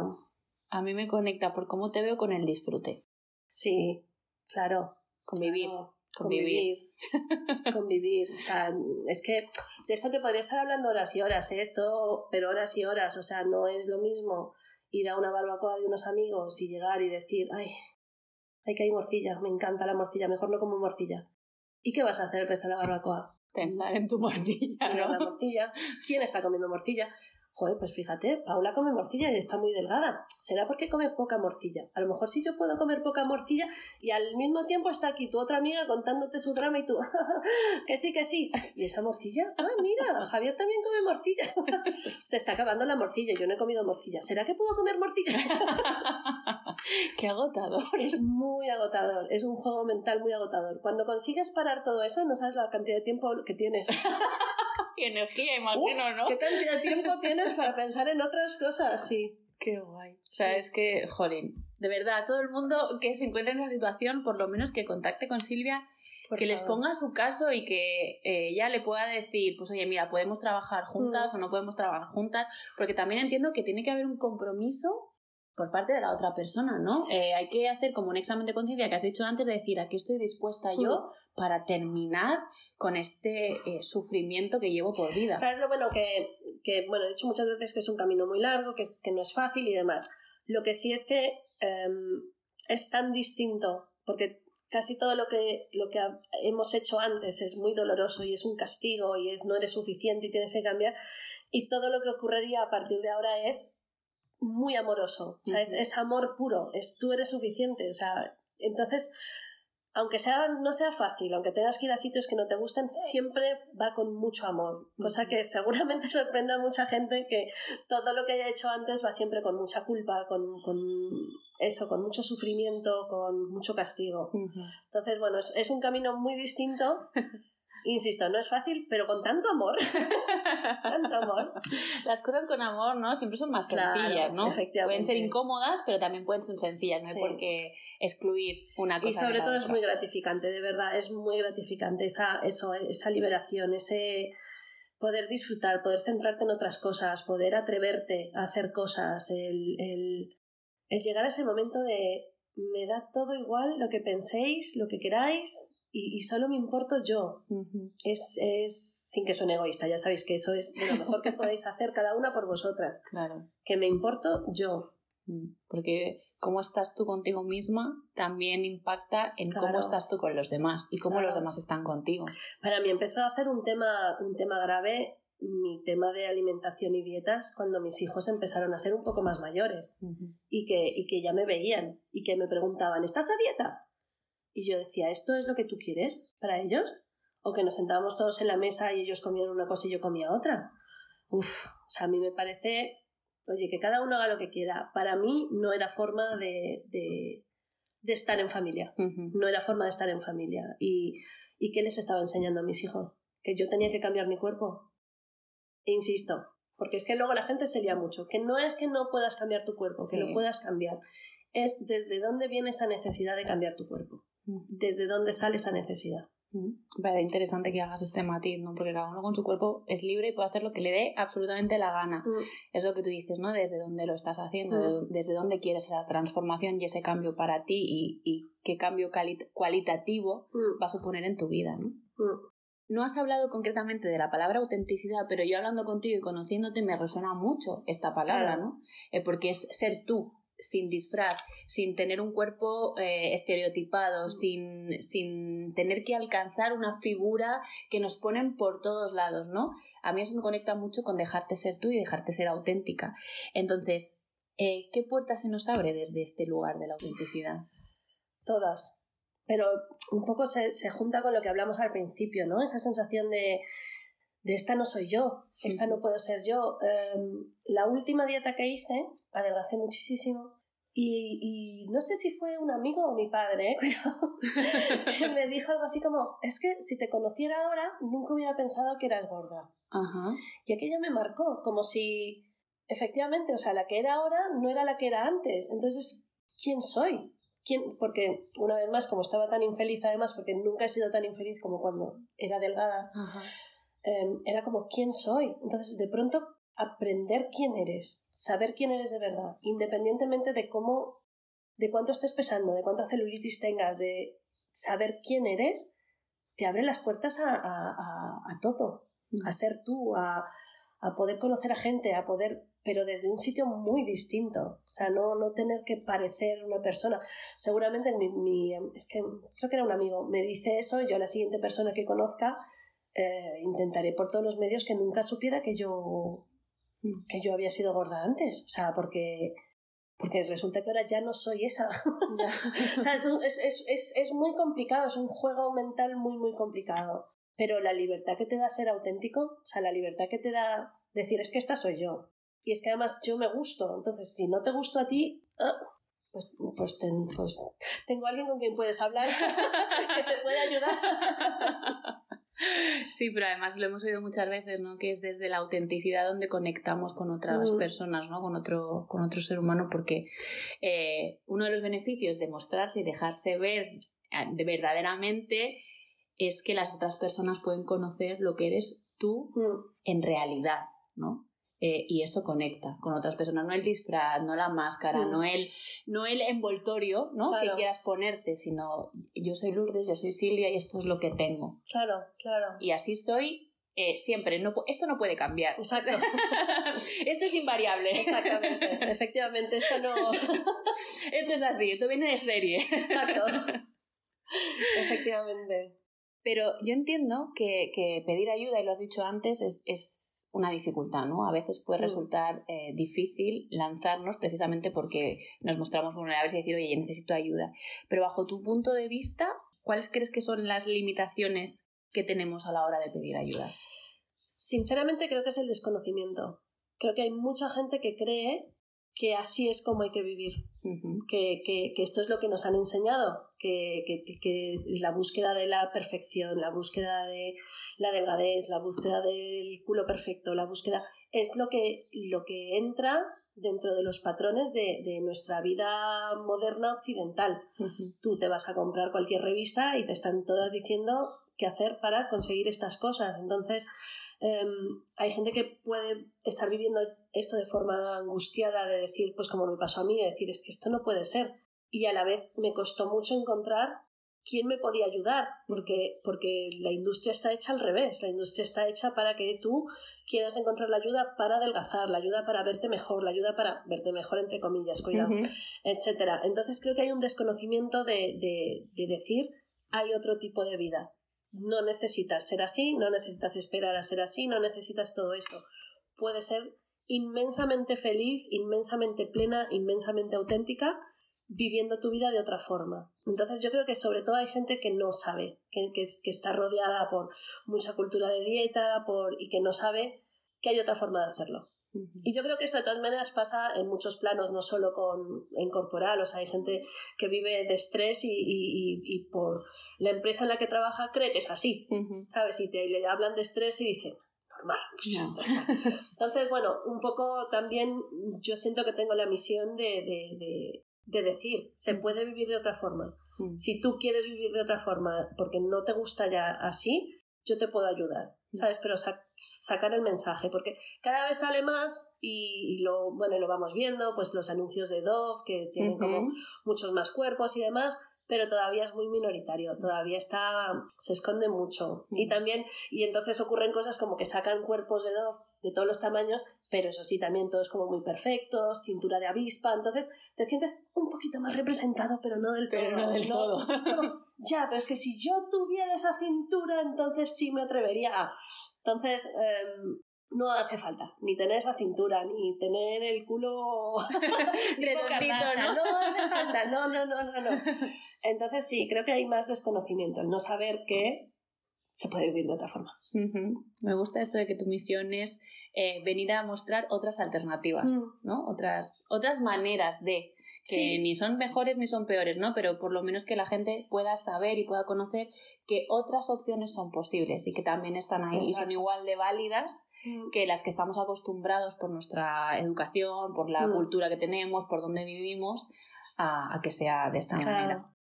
A mí me conecta por cómo te veo con el disfrute. Sí, Claro. Convivir. convivir. Convivir. O sea, es que de esto te podría estar hablando horas y horas, ¿eh? esto, pero horas y horas. O sea, no es lo mismo ir a una barbacoa de unos amigos y llegar y decir, ay, ay que hay morcilla, me encanta la morcilla, mejor no como morcilla. ¿Y qué vas a hacer el resto de la barbacoa? Pensar en tu morcilla, ¿no? La morcilla. ¿Quién está comiendo morcilla? Joder, pues fíjate, Paula come morcilla y está muy delgada. ¿Será porque come poca morcilla? A lo mejor si yo puedo comer poca morcilla y al mismo tiempo está aquí tu otra amiga contándote su drama y tú, que sí, que sí. ¿Y esa morcilla? ¡Ay, mira! Javier también come morcilla. Se está acabando la morcilla, yo no he comido morcilla. ¿Será que puedo comer morcilla? ¡Qué agotador! Es muy agotador, es un juego mental muy agotador. Cuando consigues parar todo eso, no sabes la cantidad de tiempo que tienes. Y energía, imagino, ¿no? ¿Qué cantidad de tiempo tienes para pensar en otras cosas? Sí. Qué guay. O sea, es que, jolín, de verdad, todo el mundo que se encuentre en esa situación, por lo menos que contacte con Silvia, que les ponga su caso y que eh, ella le pueda decir, pues oye, mira, podemos trabajar juntas mm. o no podemos trabajar juntas, porque también entiendo que tiene que haber un compromiso por parte de la otra persona, ¿no? Eh, hay que hacer como un examen de conciencia que has dicho antes de decir, aquí estoy dispuesta yo mm. para terminar con este eh, sufrimiento que llevo por vida. ¿Sabes lo bueno que, que, bueno, he dicho muchas veces que es un camino muy largo, que, es, que no es fácil y demás. Lo que sí es que em, es tan distinto, porque casi todo lo que, lo que hemos hecho antes es muy doloroso y es un castigo y es no eres suficiente y tienes que cambiar, y todo lo que ocurriría a partir de ahora es muy amoroso, o sea, es, es, amor puro, es tú eres suficiente, o sea, entonces, aunque sea, no sea fácil, aunque tengas que ir a sitios que no te gusten, siempre va con mucho amor, cosa que seguramente sorprende a mucha gente que todo lo que haya hecho antes va siempre con mucha culpa, con, con eso, con mucho sufrimiento, con mucho castigo. Entonces, bueno, es, es un camino muy distinto. Insisto, no es fácil, pero con tanto amor. tanto amor. Las cosas con amor, ¿no? Siempre son más sencillas, ¿no? Efectivamente. Pueden ser incómodas, pero también pueden ser sencillas, no hay por qué excluir una cosa. Y sobre todo es muy gratificante, de verdad, es muy gratificante esa, eso, esa liberación, ese poder disfrutar, poder centrarte en otras cosas, poder atreverte a hacer cosas, el, el, el llegar a ese momento de me da todo igual lo que penséis, lo que queráis, y, solo me importo yo. es, es, sin que suene egoísta, ya sabéis que eso es de lo mejor que podéis hacer cada una por vosotras. Claro. Que me importo yo. Mm, porque cómo estás tú contigo misma también impacta en cómo estás tú con los demás y cómo los demás están contigo. Para mí empezó a hacer un tema, un tema grave mi tema de alimentación y dietas cuando mis hijos empezaron a ser un poco más mayores y, que, y que ya me veían y que me preguntaban, ¿estás a dieta? Y yo decía, ¿esto es lo que tú quieres para ellos? ¿O que nos sentábamos todos en la mesa y ellos comían una cosa y yo comía otra? Uf, o sea, a mí me parece, oye, que cada uno haga lo que quiera. Para mí no era forma de, de, de estar en familia. No era forma de estar en familia. ¿Y, ¿Y qué les estaba enseñando a mis hijos? Que yo tenía que cambiar mi cuerpo. E insisto, porque es que luego la gente se lía mucho, que no es que no puedas cambiar tu cuerpo, que lo puedas cambiar, es desde dónde viene esa necesidad de cambiar tu cuerpo desde dónde sale esa necesidad. Parece interesante que hagas este matiz, ¿no? Porque cada uno con su cuerpo es libre y puede hacer lo que le dé absolutamente la gana. Es lo que tú dices, ¿no? Desde dónde lo estás haciendo, desde dónde quieres esa transformación y ese cambio para ti y, qué cambio cualitativo va a suponer en tu vida, ¿no? No has hablado concretamente de la palabra autenticidad, pero yo hablando contigo y conociéndote me resuena mucho esta palabra, ¿no? Eh, porque es ser tú, sin disfraz, sin tener un cuerpo eh, estereotipado, sin, sin tener que alcanzar una figura que nos ponen por todos lados, ¿no? A mí eso me conecta mucho con dejarte ser tú y dejarte ser auténtica. Entonces, eh, ¿qué puerta se nos abre desde este lugar de la autenticidad? Todas. Pero un poco se, se junta con lo que hablamos al principio, ¿no? Esa sensación de, de esta no soy yo, esta no puedo ser yo. Em, la última dieta que hice, adelgacé muchísimo. Y, no sé si fue un amigo o mi padre, ¿eh? que me dijo algo así como, es que si te conociera ahora, nunca hubiera pensado que eras gorda. Y aquello me marcó, como si, efectivamente, o sea, la que era ahora no era la que era antes. Entonces, ¿quién soy? ¿Quién? Porque, una vez más, como estaba tan infeliz, además, porque nunca he sido tan infeliz como cuando era delgada, em, era como, ¿quién soy? Entonces, de pronto aprender quién eres, saber quién eres de verdad, independientemente de cómo, de cuánto estés pesando, de cuánta celulitis tengas, de saber quién eres te abre las puertas a, a, todo, a ser tú, a, a poder conocer a gente, a poder pero desde un sitio muy distinto. O sea, no, no tener que parecer una persona. Seguramente mi, mi, es que creo que era un amigo, me dice eso, yo a la siguiente persona que conozca eh, intentaré por todos los medios que nunca supiera que yo que yo había sido gorda antes. O sea, porque porque resulta que ahora ya no soy esa. o sea, es, es, es, es, muy complicado, es un juego mental muy, muy complicado. Pero la libertad que te da ser auténtico, o sea, la libertad que te da decir es que esta soy yo. Y es que además yo me gusto. Entonces, si no te gusto a ti, ah, pues, pues, pues, tengo alguien con quien puedes hablar que te puede ayudar. Sí, pero además lo hemos oído muchas veces, ¿no? Que es desde la autenticidad donde conectamos con otras mm. personas, ¿no? Con otro, con otro ser humano, porque eh, uno de los beneficios de mostrarse y dejarse ver eh, de verdaderamente es que las otras personas pueden conocer lo que eres tú mm. en realidad, ¿no? Eh, y eso conecta con otras personas, no el disfraz, no la máscara, no, mm. el, no el envoltorio ¿no? que quieras ponerte, sino yo soy Lourdes, yo soy Silvia y esto es lo que tengo. Claro, claro. Y así soy eh, siempre, no, esto no puede cambiar. Exacto. esto es invariable. Exactamente, efectivamente, esto no... esto es así, esto viene de serie. Exacto. Efectivamente. Pero yo entiendo que, que, pedir ayuda, y lo has dicho antes, es, es una dificultad, ¿no? A veces puede mm. resultar eh, difícil lanzarnos precisamente porque nos mostramos vulnerables y decir, oye, necesito ayuda. Pero bajo tu punto de vista, ¿cuáles crees que son las limitaciones que tenemos a la hora de pedir ayuda? Sinceramente creo que es el desconocimiento. Creo que hay mucha gente que cree que así es como hay que vivir, que, que, esto es lo que nos han enseñado, que, que, la búsqueda de la perfección, la búsqueda de la delgadez, la búsqueda del culo perfecto, la búsqueda es lo que, lo que entra dentro de los patrones de, de nuestra vida moderna occidental. Tú te vas a comprar cualquier revista y te están todas diciendo qué hacer para conseguir estas cosas. Entonces, Em, hay gente que puede estar viviendo esto de forma angustiada, de decir, pues como me pasó a mí, de decir, es que esto no puede ser. Y a la vez me costó mucho encontrar quién me podía ayudar, porque, porque la industria está hecha al revés, la industria está hecha para que tú quieras encontrar la ayuda para adelgazar, la ayuda para verte mejor, la ayuda para verte mejor, entre comillas, cuidado, etcétera. Entonces creo que hay un desconocimiento de, de, de decir hay otro tipo de vida no necesitas ser así, no necesitas esperar a ser así, no necesitas todo esto. Puedes ser inmensamente feliz, inmensamente plena, inmensamente auténtica, viviendo tu vida de otra forma. Entonces yo creo que sobre todo hay gente que no sabe, que, que, está rodeada por mucha cultura de dieta por, y que no sabe que hay otra forma de hacerlo. Y yo creo que esto de todas maneras pasa en muchos planos, no solo con, en corporal, o sea, hay gente que vive de estrés y, y, y por la empresa en la que trabaja cree que es así, ¿sabes? Y te, le hablan de estrés y dicen, normal. Entonces, bueno, un poco también yo siento que tengo la misión de, de, de, de decir, se puede vivir de otra forma. Si tú quieres vivir de otra forma porque no te gusta ya así, yo te puedo ayudar. ¿sabes? Pero sacar el mensaje, porque cada vez sale más y, lo, bueno, lo vamos viendo, pues los anuncios de Dove, que tienen como muchos más cuerpos y demás, pero todavía es muy minoritario, todavía está, se esconde mucho. Y también, y entonces ocurren cosas como que sacan cuerpos de Dove de todos los tamaños, pero eso sí, también todos como muy perfectos, cintura de avispa, entonces te sientes un poquito más representado, pero no del pero No del todo. ya, pero es que si yo tuviera esa cintura, entonces sí me atrevería Entonces, em, no hace falta ni tener esa cintura, ni tener el culo redondito, ¿no? No hace falta, no, no, no, no, no. Entonces sí, creo que hay más desconocimiento, el no saber que se puede vivir de otra forma. Me gusta esto de que tu misión es eh, venir a mostrar otras alternativas, mm. ¿no? Otras, otras maneras de que ni son mejores ni son peores, ¿no? Pero por lo menos que la gente pueda saber y pueda conocer que otras opciones son posibles y que también están ahí y son igual de válidas mm. que las que estamos acostumbrados por nuestra educación, por la mm. cultura que tenemos, por donde vivimos, a, que sea de esta manera.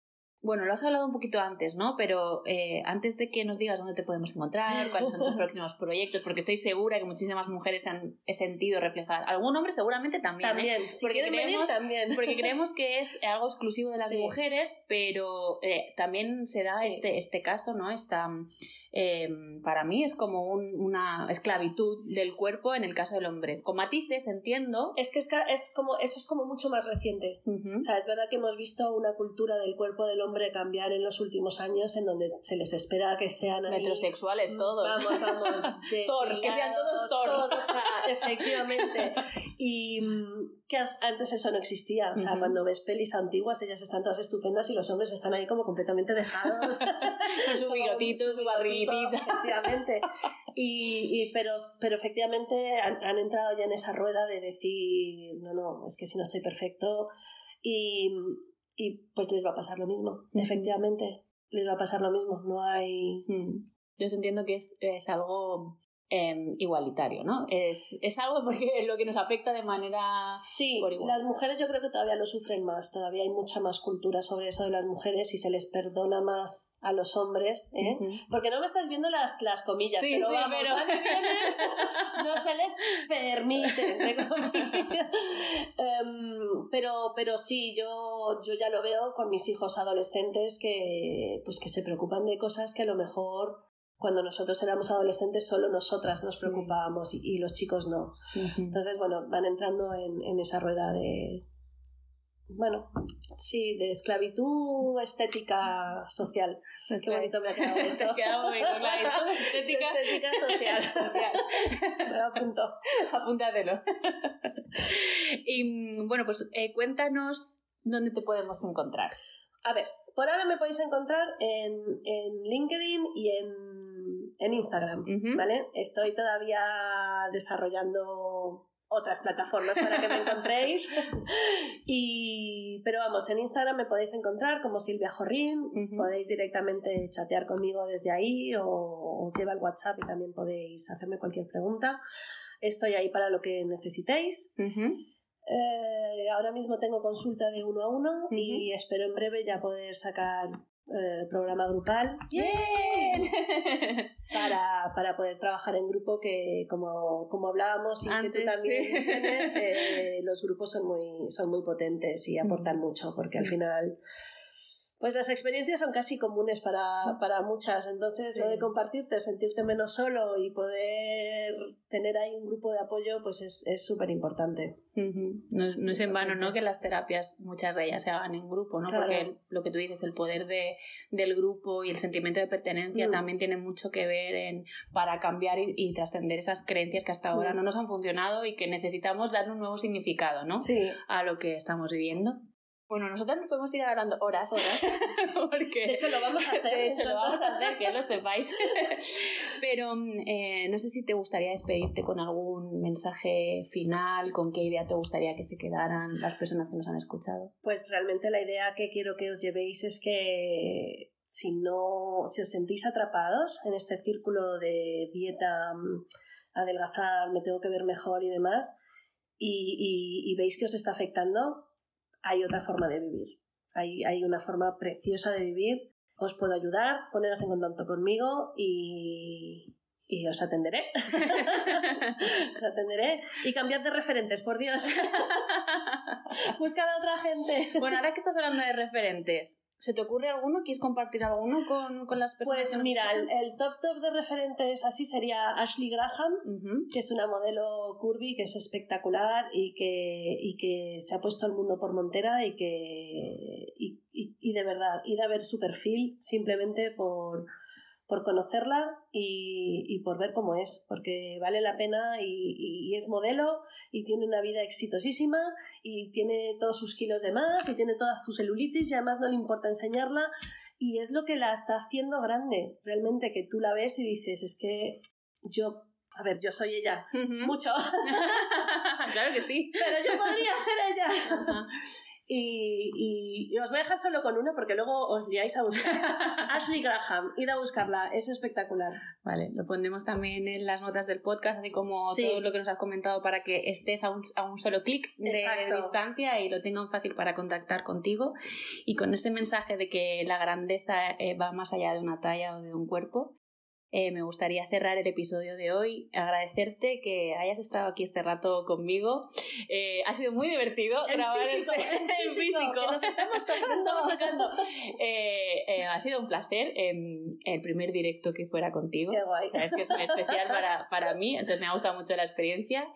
Bueno, lo has hablado un poquito antes, ¿no? Pero eh, antes de que nos digas dónde te podemos encontrar, cuáles son tus próximos proyectos, porque estoy segura que muchísimas mujeres han sentido reflejar. Algún hombre seguramente también. ¿eh? También, porque, creemos, también. porque creemos que es algo exclusivo de las mujeres, pero eh, también se da este, este caso, ¿no? Esta Em, para mí es como una esclavitud del cuerpo en el caso del hombre. Con matices, entiendo. Es que es, es como, eso es como mucho más reciente. O sea, es verdad que hemos visto una cultura del cuerpo del hombre cambiar en los últimos años en donde se les espera que sean metrosexuales todos. Vamos, vamos. que sean todos Thor. efectivamente. Y mm, que antes eso no existía. O sea, cuando ves pelis antiguas, ellas están todas estupendas y los hombres están ahí como completamente dejados. Su bigotito, su barriguita. Efectivamente. Y, y, pero, pero efectivamente han, han, entrado ya en esa rueda de decir, no, no, es que si no estoy perfecto. Y, y pues les va a pasar lo mismo. Efectivamente, les va a pasar lo mismo. No hay. Yo entiendo que es, es algo Em, igualitario, ¿no? Es, es algo porque lo que nos afecta de manera sí, las mujeres yo creo que todavía lo sufren más, todavía hay mucha más cultura sobre eso de las mujeres y se les perdona más a los hombres, ¿eh? Porque no me estás viendo las, las comillas, pero vamos, no se les permite, em, pero, pero sí, yo, yo ya lo veo con mis hijos adolescentes que, pues que se preocupan de cosas que a lo mejor cuando nosotros éramos adolescentes solo nosotras nos preocupábamos y, los chicos no. Entonces, bueno, van entrando en, en, esa rueda de, bueno, sí, de esclavitud estética social. Qué bonito me ha quedado eso. ha quedado bonito, estética, estética social. me lo apunto. Apúntatelo. y bueno, pues eh, cuéntanos dónde te podemos encontrar. A ver, por ahora me podéis encontrar en, en LinkedIn y en en Instagram, ¿vale? Estoy todavía desarrollando otras plataformas para que me encontréis. y, pero vamos, en Instagram me podéis encontrar como Silvia Jorrín, podéis directamente chatear conmigo desde ahí o os lleva el WhatsApp y también podéis hacerme cualquier pregunta. Estoy ahí para lo que necesitéis. Eh, ahora mismo tengo consulta de uno a uno y espero en breve ya poder sacar eh, programa grupal. Para, para, poder trabajar en grupo que como, como hablábamos y que tú también tienes, eh, los grupos son muy, son muy potentes y aportan mucho porque al final pues las experiencias son casi comunes para, para muchas, entonces lo de compartirte, sentirte menos solo y poder tener ahí un grupo de apoyo, pues es súper importante. no, es en vano, ¿no? Que las terapias, muchas de ellas se hagan en grupo, ¿no? Porque lo que tú dices, el poder de, del grupo y el sentimiento de pertenencia mm. también tiene mucho que ver en, para cambiar y, trascender esas creencias que hasta ahora mm. no nos han funcionado y que necesitamos dar un nuevo significado, ¿no? Sí. A lo que estamos viviendo. Bueno, nosotros nos podemos tirar hablando horas. Horas. Porque, de hecho, lo vamos a hacer. De hecho, lo vamos a hacer, que lo sepáis. Pero eh, no sé si te gustaría despedirte con algún mensaje final, con qué idea te gustaría que se quedaran las personas que nos han escuchado. Pues realmente la idea que quiero que os llevéis es que si no, si os sentís atrapados en este círculo de dieta, mm, adelgazar, me tengo que ver mejor y demás, y, y veis que os está afectando, hay otra forma de vivir. Hay, hay una forma preciosa de vivir. Os puedo ayudar, poneros en contacto conmigo y, y os atenderé. os atenderé. Y cambiad de referentes, por Dios. Buscad a otra gente. Bueno, ahora que estás hablando de referentes, ¿Se te ocurre alguno? ¿Quieres compartir alguno con, con las personas? Pues mira, el, top top de referentes así sería Ashley Graham, que es una modelo curvy que es espectacular y que, y que se ha puesto al mundo por montera y que y, y de verdad, ir a ver su perfil simplemente por, por conocerla y, por ver cómo es, porque vale la pena y, es modelo y tiene una vida exitosísima y tiene todos sus kilos de más y tiene toda su celulitis y además no le importa enseñarla y es lo que la está haciendo grande, realmente que tú la ves y dices, es que yo a ver, yo soy ella, mucho. claro que sí. Pero yo podría ser ella. Y, os voy a dejar solo con uno porque luego os liáis a buscar. Ashley Graham, id a buscarla, es espectacular. Vale, lo pondremos también en las notas del podcast, así como todo lo que nos has comentado para que estés a un, a un solo clic de, distancia y lo tengan fácil para contactar contigo. Y con este mensaje de que la grandeza eh, va más allá de una talla o de un cuerpo, eh, me gustaría cerrar el episodio de hoy, agradecerte que hayas estado aquí este rato conmigo. Eh, ha sido muy divertido grabar físico, este, en físico, Que nos estamos tocando. Eh, ha sido un placer el primer directo que fuera contigo. Qué guay. Es que es muy especial para, para mí, entonces me ha gustado mucho la experiencia.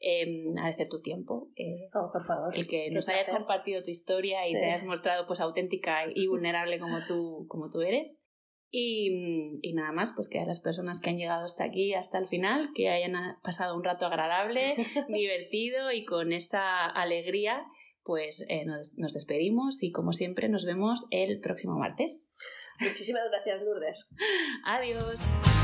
Eh, agradecer tu tiempo. Oh, por favor. El que nos hayas compartido tu historia y te hayas mostrado pues auténtica y vulnerable como tú, como tú eres. Y, y, nada más, pues que a las personas que han llegado hasta aquí, hasta el final, que hayan pasado un rato agradable, divertido y con esa alegría, pues eh, nos, nos despedimos y como siempre nos vemos el próximo martes. Muchísimas gracias, Lourdes. Adiós.